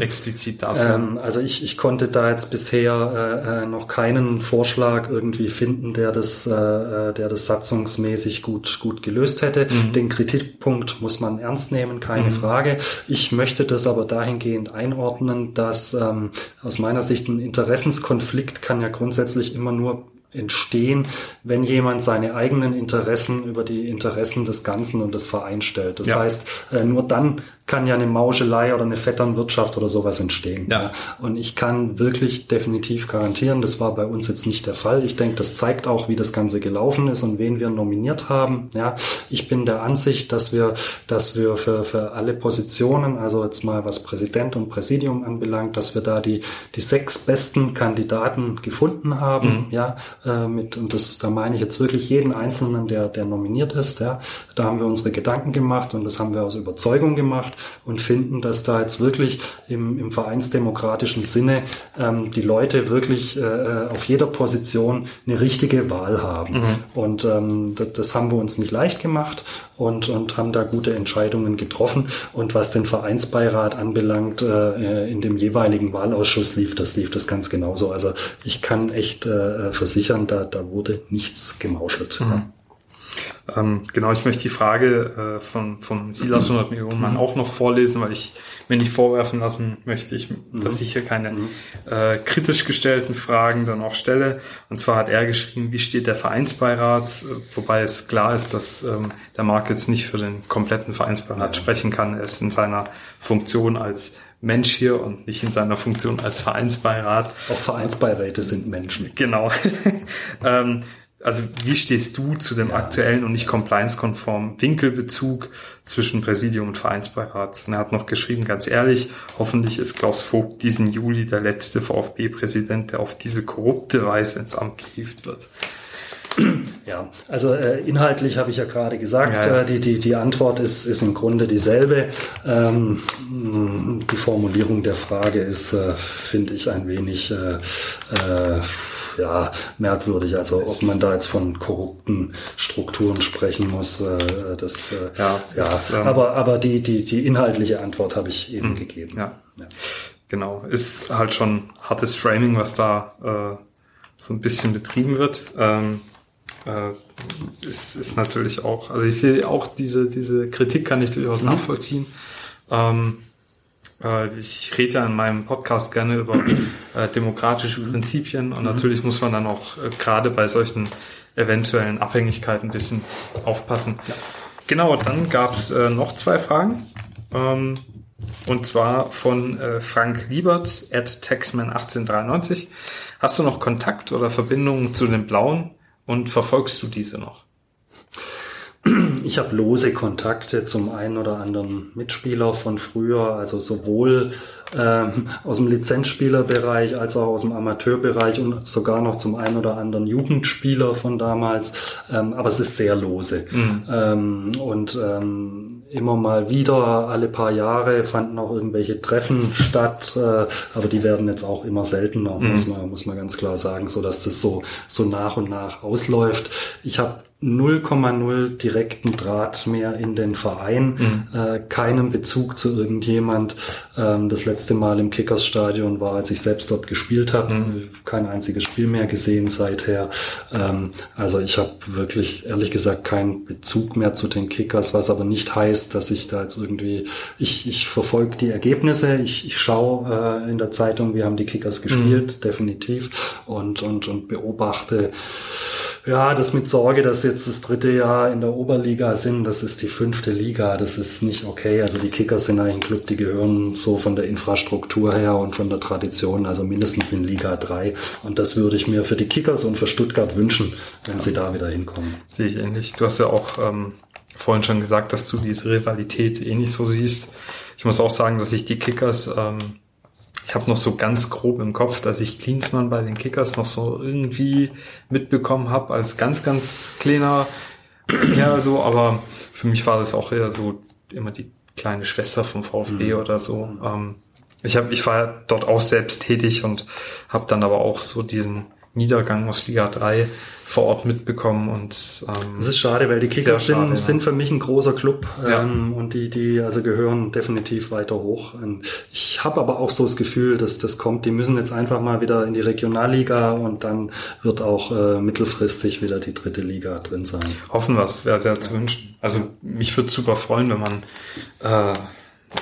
explizit dafür? Ähm, also ich, ich konnte da jetzt bisher äh, äh, noch keinen Vorschlag irgendwie finden, der das, äh, äh, der das satzungsmäßig gut, gut gelöst hätte. Mhm. Den Kritikpunkt muss man ernst nehmen, keine mhm. Frage. Ich möchte das aber dahingehend einordnen, dass ähm, aus meiner Sicht ein Interessenskonflikt kann ja grundsätzlich immer nur entstehen, wenn jemand seine eigenen Interessen über die Interessen des Ganzen und des Vereins stellt. Das ja. heißt, äh, nur dann kann ja eine Mauschelei oder eine Vetternwirtschaft oder sowas entstehen. Ja. Und ich kann wirklich definitiv garantieren, das war bei uns jetzt nicht der Fall. Ich denke, das zeigt auch, wie das Ganze gelaufen ist und wen wir nominiert haben. Ja, ich bin der Ansicht, dass wir, dass wir für, für alle Positionen, also jetzt mal was Präsident und Präsidium anbelangt, dass wir da die, die sechs besten Kandidaten gefunden haben. Mhm. Ja, äh, mit, und das, da meine ich jetzt wirklich jeden Einzelnen, der, der nominiert ist. Ja, da haben wir unsere Gedanken gemacht und das haben wir aus Überzeugung gemacht und finden, dass da jetzt wirklich im, im vereinsdemokratischen Sinne ähm, die Leute wirklich äh, auf jeder Position eine richtige Wahl haben. Mhm. Und ähm, das, das haben wir uns nicht leicht gemacht und, und haben da gute Entscheidungen getroffen. Und was den Vereinsbeirat anbelangt, äh, in dem jeweiligen Wahlausschuss lief das, lief das ganz genauso. Also ich kann echt äh, versichern, da, da wurde nichts gemauschelt. Mhm. Ähm, genau, ich möchte die Frage äh, von, von Silas 100 Millionen Mann auch noch vorlesen, weil ich mir nicht vorwerfen lassen möchte, ich, dass ich hier keine mhm. äh, kritisch gestellten Fragen dann auch stelle. Und zwar hat er geschrieben, wie steht der Vereinsbeirat, äh, wobei es klar ist, dass ähm, der Marc jetzt nicht für den kompletten Vereinsbeirat ja. sprechen kann. Er ist in seiner Funktion als Mensch hier und nicht in seiner Funktion als Vereinsbeirat. Auch Vereinsbeiräte sind Menschen. Genau. ähm, also wie stehst du zu dem aktuellen und nicht compliance-konformen Winkelbezug zwischen Präsidium und Vereinsbeirat? Und er hat noch geschrieben, ganz ehrlich, hoffentlich ist Klaus Vogt diesen Juli der letzte VfB-Präsident, der auf diese korrupte Weise ins Amt gehievt wird. Ja, also äh, inhaltlich habe ich ja gerade gesagt, ja, ja. Äh, die, die, die Antwort ist, ist im Grunde dieselbe. Ähm, die Formulierung der Frage ist, äh, finde ich, ein wenig äh, äh ja, merkwürdig. Also ob man da jetzt von korrupten Strukturen sprechen muss, äh, das äh, ja, ja. Ist, ähm, aber aber die die die inhaltliche Antwort habe ich eben mh, gegeben. Ja. ja. genau, ist halt schon hartes Framing, was da äh, so ein bisschen betrieben wird. Ähm, äh, ist, ist natürlich auch, also ich sehe auch diese diese Kritik kann ich durchaus mhm. nachvollziehen. Ähm, äh, ich rede ja in meinem Podcast gerne über äh, demokratische Prinzipien und mhm. natürlich muss man dann auch äh, gerade bei solchen eventuellen Abhängigkeiten ein bisschen aufpassen. Ja. Genau, dann gab es äh, noch zwei Fragen. Ähm, und zwar von äh, Frank Liebert at Taxman1893. Hast du noch Kontakt oder Verbindungen zu den Blauen und verfolgst du diese noch? Ich habe lose Kontakte zum einen oder anderen Mitspieler von früher, also sowohl ähm, aus dem Lizenzspielerbereich als auch aus dem Amateurbereich und sogar noch zum einen oder anderen Jugendspieler von damals. Ähm, aber es ist sehr lose. Mhm. Ähm, und ähm, immer mal wieder, alle paar Jahre fanden auch irgendwelche Treffen statt, äh, aber die werden jetzt auch immer seltener, mhm. muss, man, muss man ganz klar sagen, so dass das so, so nach und nach ausläuft. Ich habe 0,0 direkten Draht mehr in den Verein, mhm. äh, keinen Bezug zu irgendjemand. Ähm, das letzte Mal im Kickers-Stadion war, als ich selbst dort gespielt habe. Mhm. Kein einziges Spiel mehr gesehen seither. Ähm, also ich habe wirklich, ehrlich gesagt, keinen Bezug mehr zu den Kickers, was aber nicht heißt, dass ich da jetzt irgendwie, ich, ich verfolge die Ergebnisse, ich, ich schaue äh, in der Zeitung, wir haben die Kickers gespielt, mhm. definitiv, und, und, und beobachte, ja, das mit Sorge, dass jetzt das dritte Jahr in der Oberliga sind, das ist die fünfte Liga, das ist nicht okay. Also die Kickers sind ein Club, die gehören so von der Infrastruktur her und von der Tradition, also mindestens in Liga 3. Und das würde ich mir für die Kickers und für Stuttgart wünschen, wenn ja. sie da wieder hinkommen. Sehe ich ähnlich. Du hast ja auch ähm, vorhin schon gesagt, dass du diese Rivalität eh nicht so siehst. Ich muss auch sagen, dass ich die Kickers ähm, ich habe noch so ganz grob im Kopf, dass ich Klinsmann bei den Kickers noch so irgendwie mitbekommen habe als ganz, ganz kleiner Kerl so, aber für mich war das auch eher so immer die kleine Schwester vom VfB mhm. oder so. Ähm, ich, hab, ich war dort auch selbst tätig und habe dann aber auch so diesen Niedergang aus Liga 3 vor Ort mitbekommen und ähm, das ist schade, weil die Kickers sind, schade, sind für mich ein großer Club ja. ähm, und die die also gehören definitiv weiter hoch. Und ich habe aber auch so das Gefühl, dass das kommt. Die müssen jetzt einfach mal wieder in die Regionalliga und dann wird auch äh, mittelfristig wieder die dritte Liga drin sein. Hoffen wir es, wäre sehr zu wünschen. Also mich würde super freuen, wenn man äh,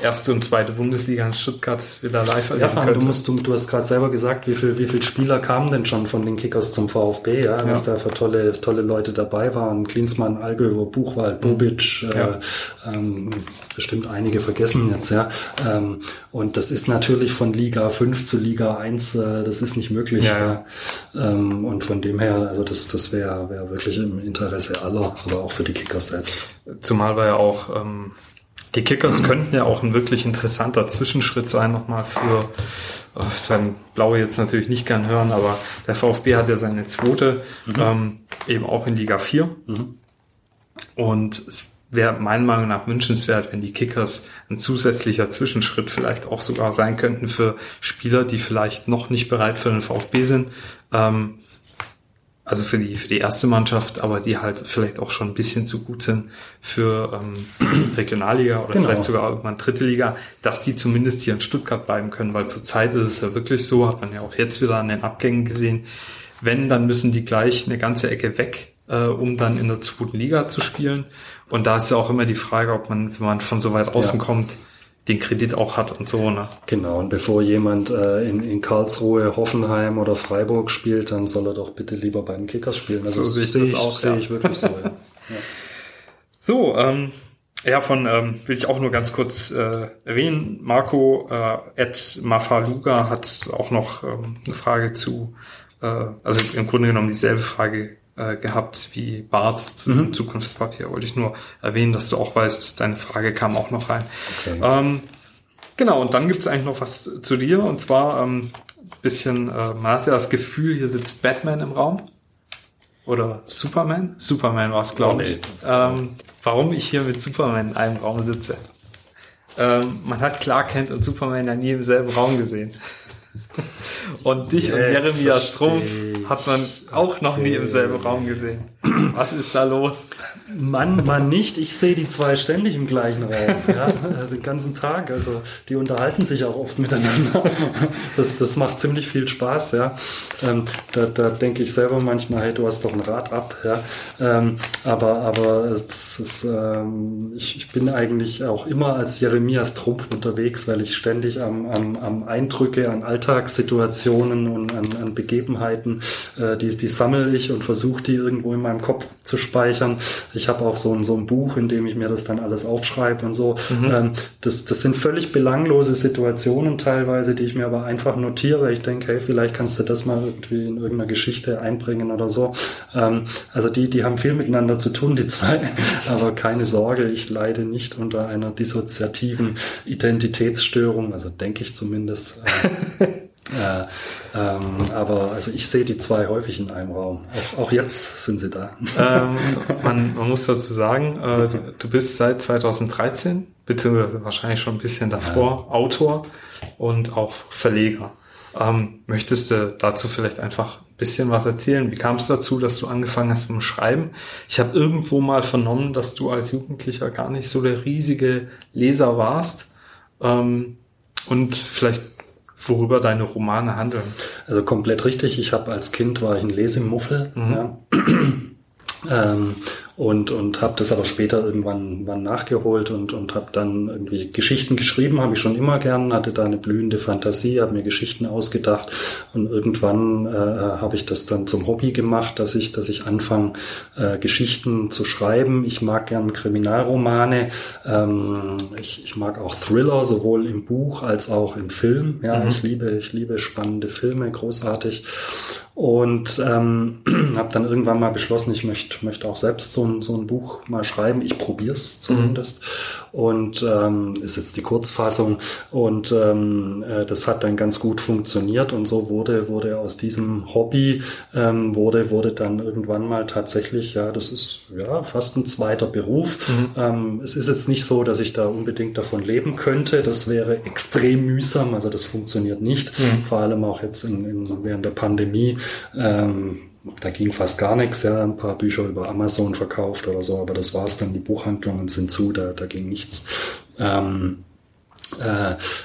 erste und zweite Bundesliga in Stuttgart wieder live erleben ja, könnte. Du, musst, du, du hast gerade selber gesagt, wie viel, wie viel Spieler kamen denn schon von den Kickers zum VfB, ja, was ja. da für tolle, tolle Leute dabei waren. Klinsmann, Allgöwer, Buchwald, mhm. Bobic, äh, ja. äh, ähm, bestimmt einige vergessen jetzt, ja. Ähm, und das ist natürlich von Liga 5 zu Liga 1, äh, das ist nicht möglich. Ja, ja. Ähm, und von dem her, also das, das wäre wär wirklich im Interesse aller, aber auch für die Kickers selbst. Zumal wir ja auch ähm, die Kickers könnten ja auch ein wirklich interessanter Zwischenschritt sein nochmal für, das werden Blaue jetzt natürlich nicht gern hören, aber der VfB hat ja seine zweite, mhm. ähm, eben auch in Liga 4. Mhm. Und es wäre meiner Meinung nach wünschenswert, wenn die Kickers ein zusätzlicher Zwischenschritt vielleicht auch sogar sein könnten für Spieler, die vielleicht noch nicht bereit für den VfB sind, ähm, also für die, für die erste Mannschaft, aber die halt vielleicht auch schon ein bisschen zu gut sind für ähm, Regionalliga oder genau. vielleicht sogar irgendwann dritte Liga, dass die zumindest hier in Stuttgart bleiben können, weil zurzeit ist es ja wirklich so, hat man ja auch jetzt wieder an den Abgängen gesehen, wenn, dann müssen die gleich eine ganze Ecke weg, äh, um dann in der zweiten Liga zu spielen. Und da ist ja auch immer die Frage, ob man, wenn man von so weit außen ja. kommt, den Kredit auch hat und so. Ne? Genau, und bevor jemand äh, in, in Karlsruhe, Hoffenheim oder Freiburg spielt, dann soll er doch bitte lieber bei den Kickers spielen. Also so sehe ich das auch, sehe ja. ich wirklich so. Ja. ja. So, ähm, ja, von ähm, will ich auch nur ganz kurz äh, erwähnen. Marco äh, at Mafaluga hat auch noch ähm, eine Frage zu, äh, also im Grunde genommen dieselbe Frage äh, gehabt wie Bart zu mhm. Zukunftspapier. Wollte ich nur erwähnen, dass du auch weißt, deine Frage kam auch noch rein. Okay. Ähm, genau, und dann gibt es eigentlich noch was zu dir. Und zwar ähm, bisschen, äh, man hat ja das Gefühl, hier sitzt Batman im Raum. Oder Superman? Superman war es, glaube ich. Ähm, warum ich hier mit Superman in einem Raum sitze. Ähm, man hat Clark Kent und Superman ja nie im selben Raum gesehen. Und dich Jetzt und Jeremias Trumpf hat man auch noch nie im selben Raum gesehen. Was ist da los? Mann, Mann nicht. Ich sehe die zwei ständig im gleichen Raum. Ja, äh, den ganzen Tag. Also die unterhalten sich auch oft miteinander. Das, das macht ziemlich viel Spaß. Ja, ähm, da, da denke ich selber manchmal, hey, du hast doch ein Rad ab. Ja, ähm, aber aber es ist, ähm, ich, ich bin eigentlich auch immer als Jeremias Trumpf unterwegs, weil ich ständig am, am, am Eindrücke an Alltagssituationen und an, an Begebenheiten, äh, die, die sammle ich und versuche die irgendwo in meinem Kopf zu speichern. Ich habe auch so ein, so ein Buch, in dem ich mir das dann alles aufschreibe und so. Mhm. Ähm, das, das sind völlig belanglose Situationen teilweise, die ich mir aber einfach notiere. Ich denke, hey, vielleicht kannst du das mal irgendwie in irgendeiner Geschichte einbringen oder so. Ähm, also die, die haben viel miteinander zu tun, die zwei. aber keine Sorge, ich leide nicht unter einer dissoziativen Identitätsstörung, also denke ich zumindest. Äh, ähm, aber also ich sehe die zwei häufig in einem Raum. Auch, auch jetzt sind sie da. Ähm, man, man, muss dazu sagen, äh, du bist seit 2013, beziehungsweise wahrscheinlich schon ein bisschen davor, ja. Autor und auch Verleger. Ähm, möchtest du dazu vielleicht einfach ein bisschen was erzählen? Wie kam es dazu, dass du angefangen hast mit dem Schreiben? Ich habe irgendwo mal vernommen, dass du als Jugendlicher gar nicht so der riesige Leser warst. Ähm, und vielleicht worüber deine Romane handeln. Also komplett richtig. Ich habe als Kind war ich ein Lesemuffel. Mhm. Ja. ähm, und, und habe das aber später irgendwann wann nachgeholt und, und habe dann irgendwie Geschichten geschrieben, habe ich schon immer gern, hatte da eine blühende Fantasie, habe mir Geschichten ausgedacht und irgendwann äh, habe ich das dann zum Hobby gemacht, dass ich, dass ich anfange, äh, Geschichten zu schreiben. Ich mag gern Kriminalromane, ähm, ich, ich mag auch Thriller, sowohl im Buch als auch im Film. Ja, mhm. ich liebe, ich liebe spannende Filme, großartig und ähm, habe dann irgendwann mal beschlossen, ich möchte möchte auch selbst so ein, so ein Buch mal schreiben. Ich probiere es zumindest. Mhm und ähm, ist jetzt die Kurzfassung und ähm, äh, das hat dann ganz gut funktioniert und so wurde wurde aus diesem Hobby ähm, wurde wurde dann irgendwann mal tatsächlich ja das ist ja fast ein zweiter Beruf. Mhm. Ähm, es ist jetzt nicht so, dass ich da unbedingt davon leben könnte. Das wäre extrem mühsam, also das funktioniert nicht. Mhm. Vor allem auch jetzt in, in, während der Pandemie. Ähm, da ging fast gar nichts, ja, ein paar Bücher über Amazon verkauft oder so, aber das war's dann, die Buchhandlungen sind zu, da, da ging nichts. Ähm, äh,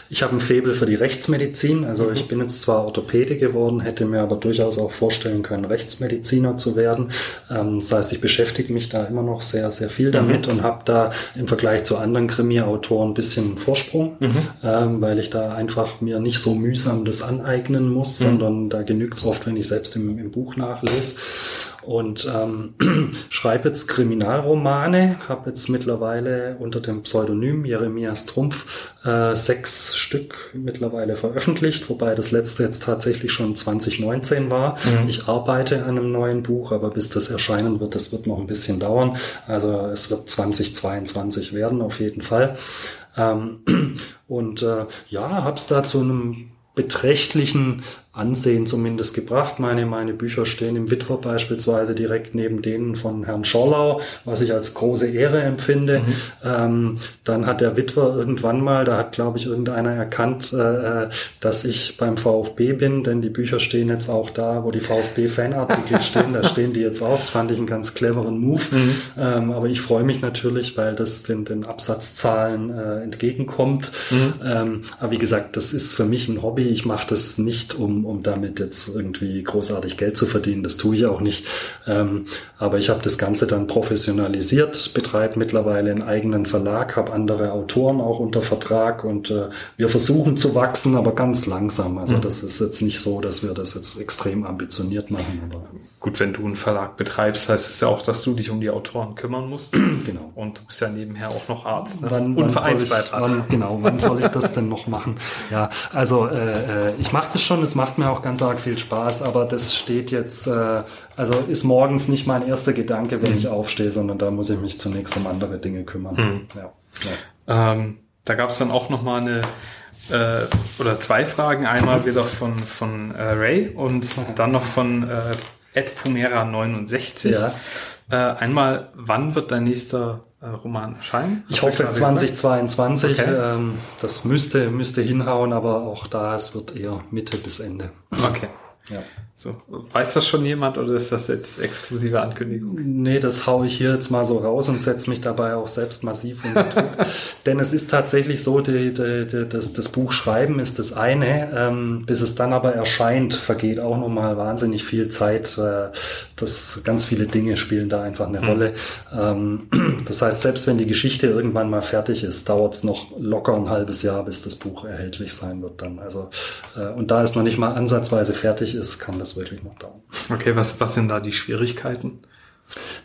ich habe ein Faible für die Rechtsmedizin. Also mhm. ich bin jetzt zwar Orthopäde geworden, hätte mir aber durchaus auch vorstellen können, Rechtsmediziner zu werden. Ähm, das heißt, ich beschäftige mich da immer noch sehr, sehr viel damit mhm. und habe da im Vergleich zu anderen Krimi-Autoren ein bisschen Vorsprung, mhm. ähm, weil ich da einfach mir nicht so mühsam das aneignen muss, mhm. sondern da genügt es oft, wenn ich selbst im, im Buch nachlese und ähm, schreibe jetzt Kriminalromane, habe jetzt mittlerweile unter dem Pseudonym Jeremias Trumpf äh, sechs Stück mittlerweile veröffentlicht, wobei das letzte jetzt tatsächlich schon 2019 war. Mhm. Ich arbeite an einem neuen Buch, aber bis das erscheinen wird, das wird noch ein bisschen dauern. Also es wird 2022 werden auf jeden Fall. Ähm, und äh, ja, habe es da zu einem beträchtlichen Ansehen zumindest gebracht. Meine, meine Bücher stehen im Witwer beispielsweise direkt neben denen von Herrn Schorlau, was ich als große Ehre empfinde. Mhm. Ähm, dann hat der Witwer irgendwann mal, da hat glaube ich irgendeiner erkannt, äh, dass ich beim VfB bin, denn die Bücher stehen jetzt auch da, wo die VfB-Fanartikel stehen, da stehen die jetzt auch. Das fand ich einen ganz cleveren Move. Mhm. Ähm, aber ich freue mich natürlich, weil das den, den Absatzzahlen äh, entgegenkommt. Mhm. Ähm, aber wie gesagt, das ist für mich ein Hobby. Ich mache das nicht um um damit jetzt irgendwie großartig Geld zu verdienen. Das tue ich auch nicht. Ähm, aber ich habe das Ganze dann professionalisiert, betreibe mittlerweile einen eigenen Verlag, habe andere Autoren auch unter Vertrag und äh, wir versuchen zu wachsen, aber ganz langsam. Also mhm. das ist jetzt nicht so, dass wir das jetzt extrem ambitioniert machen. Aber Gut, wenn du einen Verlag betreibst, heißt es ja auch, dass du dich um die Autoren kümmern musst. genau. Und du bist ja nebenher auch noch Arzt. Ne? Wann, und Vereinsbeitrag. Wann, genau, wann soll ich das denn noch machen? Ja, also äh, äh, ich mache das schon, es macht mir auch ganz arg viel Spaß, aber das steht jetzt, äh, also ist morgens nicht mein erster Gedanke, wenn mhm. ich aufstehe, sondern da muss ich mich zunächst um andere Dinge kümmern. Mhm. Ja, ja. Ähm, da gab es dann auch noch mal eine äh, oder zwei Fragen. Einmal wieder von, von äh, Ray und dann noch von äh, Pumera69. Ja. Äh, einmal, wann wird dein nächster äh, Roman erscheinen? Ich hoffe 2022. Okay. Ähm, das müsste, müsste hinhauen, aber auch da, es wird eher Mitte bis Ende. Okay. Ja. So, weiß das schon jemand oder ist das jetzt exklusive Ankündigung? Nee, das haue ich hier jetzt mal so raus und setze mich dabei auch selbst massiv unter Druck. Denn es ist tatsächlich so, die, die, die, das, das Buch schreiben ist das eine, ähm, bis es dann aber erscheint, vergeht auch nochmal wahnsinnig viel Zeit. Äh, das, ganz viele Dinge spielen da einfach eine mhm. Rolle. Ähm, das heißt, selbst wenn die Geschichte irgendwann mal fertig ist, dauert es noch locker ein halbes Jahr, bis das Buch erhältlich sein wird dann. Also, äh, und da es noch nicht mal ansatzweise fertig ist, kann das wirklich noch dauern. Okay, was, was sind da die Schwierigkeiten?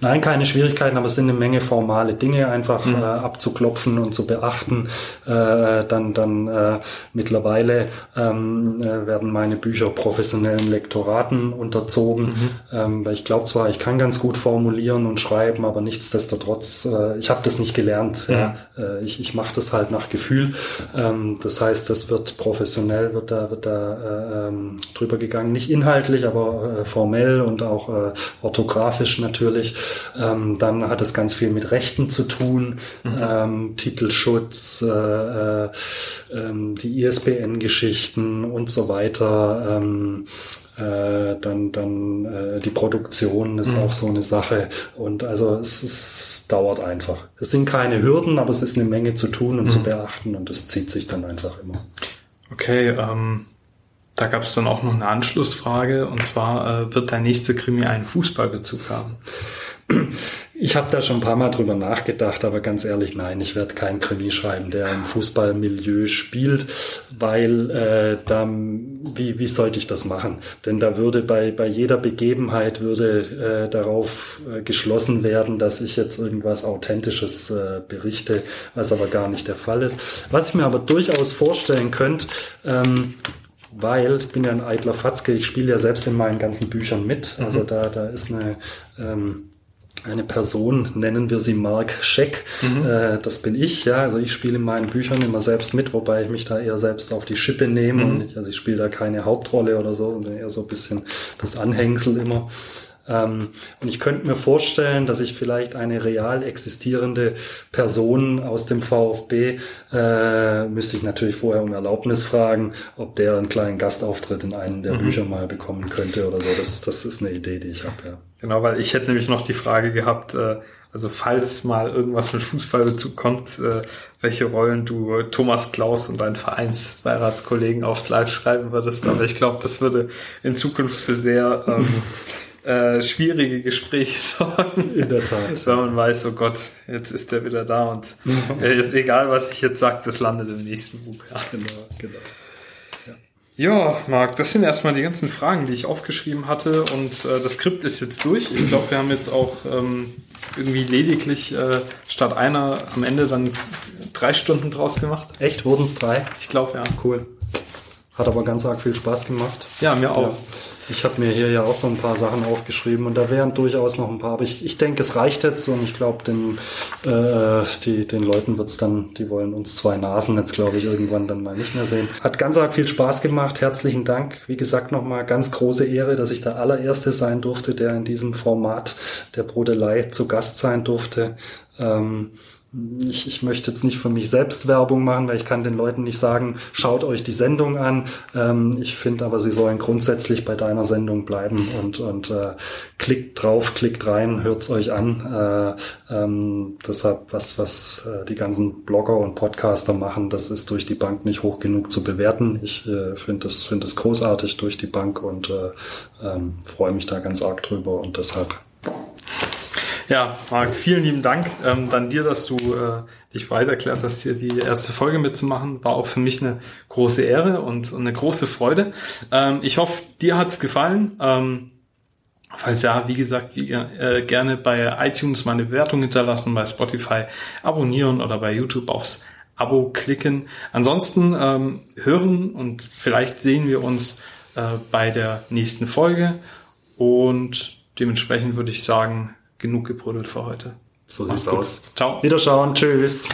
Nein, keine Schwierigkeiten, aber es sind eine Menge formale Dinge einfach mhm. äh, abzuklopfen und zu beachten. Äh, dann dann äh, mittlerweile ähm, äh, werden meine Bücher professionellen Lektoraten unterzogen, mhm. ähm, weil ich glaube zwar, ich kann ganz gut formulieren und schreiben, aber nichtsdestotrotz, äh, ich habe das nicht gelernt. Mhm. Ja. Äh, ich ich mache das halt nach Gefühl. Ähm, das heißt, das wird professionell, wird da, wird da äh, ähm, drüber gegangen. Nicht inhaltlich, aber formell und auch orthografisch natürlich. Ähm, dann hat es ganz viel mit Rechten zu tun, mhm. ähm, Titelschutz, äh, äh, ähm, die ISBN-Geschichten und so weiter. Ähm, äh, dann dann äh, die Produktion ist mhm. auch so eine Sache. Und also es, es dauert einfach. Es sind keine Hürden, aber es ist eine Menge zu tun und mhm. zu beachten und es zieht sich dann einfach immer. Okay, ähm, da gab es dann auch noch eine Anschlussfrage und zwar äh, wird dein nächster Krimi einen Fußballbezug haben? Ich habe da schon ein paar Mal drüber nachgedacht, aber ganz ehrlich, nein, ich werde keinen Krimi schreiben, der im Fußballmilieu spielt, weil äh, da, wie, wie sollte ich das machen? Denn da würde bei, bei jeder Begebenheit würde äh, darauf äh, geschlossen werden, dass ich jetzt irgendwas Authentisches äh, berichte, was aber gar nicht der Fall ist. Was ich mir aber durchaus vorstellen könnte, ähm, weil ich bin ja ein eitler Fatzke, ich spiele ja selbst in meinen ganzen Büchern mit. Also mhm. da, da ist eine ähm, eine Person, nennen wir sie Mark Scheck. Mhm. Äh, das bin ich, ja. Also ich spiele in meinen Büchern immer selbst mit, wobei ich mich da eher selbst auf die Schippe nehme. Mhm. Und ich, also ich spiele da keine Hauptrolle oder so, sondern eher so ein bisschen das Anhängsel immer. Ähm, und ich könnte mir vorstellen, dass ich vielleicht eine real existierende Person aus dem VfB, äh, müsste ich natürlich vorher um Erlaubnis fragen, ob der einen kleinen Gastauftritt in einem der mhm. Bücher mal bekommen könnte oder so. Das, das ist eine Idee, die ich habe, ja. Genau, weil ich hätte nämlich noch die Frage gehabt, äh, also falls mal irgendwas mit Fußballbezug kommt, äh, welche Rollen du Thomas Klaus und deinen Vereinsbeiratskollegen aufs Live schreiben würdest. Aber ich glaube, das würde in Zukunft für sehr ähm, äh, schwierige Gespräche sorgen. In der Tat. Weil man weiß, oh Gott, jetzt ist der wieder da und äh, ist egal, was ich jetzt sage, das landet im nächsten Buch. Ja. Genau, genau. Ja, Marc, das sind erstmal die ganzen Fragen, die ich aufgeschrieben hatte und äh, das Skript ist jetzt durch. Ich glaube, wir haben jetzt auch ähm, irgendwie lediglich äh, statt einer am Ende dann drei Stunden draus gemacht. Echt? Wurden es drei? Ich glaube, ja. Cool. Hat aber ganz arg viel Spaß gemacht. Ja, mir auch. Ja. Ich habe mir hier ja auch so ein paar Sachen aufgeschrieben und da wären durchaus noch ein paar, aber ich, ich denke, es reicht jetzt und ich glaube, den, äh, die, den Leuten wird's dann, die wollen uns zwei Nasen jetzt, glaube ich, irgendwann dann mal nicht mehr sehen. Hat ganz arg viel Spaß gemacht. Herzlichen Dank. Wie gesagt, nochmal ganz große Ehre, dass ich der allererste sein durfte, der in diesem Format der Brodelei zu Gast sein durfte. Ähm, ich, ich möchte jetzt nicht für mich selbst Werbung machen, weil ich kann den Leuten nicht sagen, schaut euch die Sendung an. Ähm, ich finde aber, sie sollen grundsätzlich bei deiner Sendung bleiben und, und äh, klickt drauf, klickt rein, hört's euch an. Äh, ähm, deshalb, was, was äh, die ganzen Blogger und Podcaster machen, das ist durch die Bank nicht hoch genug zu bewerten. Ich äh, finde das, finde das großartig durch die Bank und äh, ähm, freue mich da ganz arg drüber und deshalb ja, Marc, vielen lieben Dank. Ähm, dann dir, dass du äh, dich bereit erklärt hast, hier die erste Folge mitzumachen. War auch für mich eine große Ehre und, eine große Freude. Ähm, ich hoffe, dir hat's gefallen. Ähm, falls ja, wie gesagt, wie, äh, gerne bei iTunes meine Bewertung hinterlassen, bei Spotify abonnieren oder bei YouTube aufs Abo klicken. Ansonsten ähm, hören und vielleicht sehen wir uns äh, bei der nächsten Folge. Und dementsprechend würde ich sagen, genug gebrüdelt für heute. So sieht's aus. Ciao. Wiederschauen. Tschüss.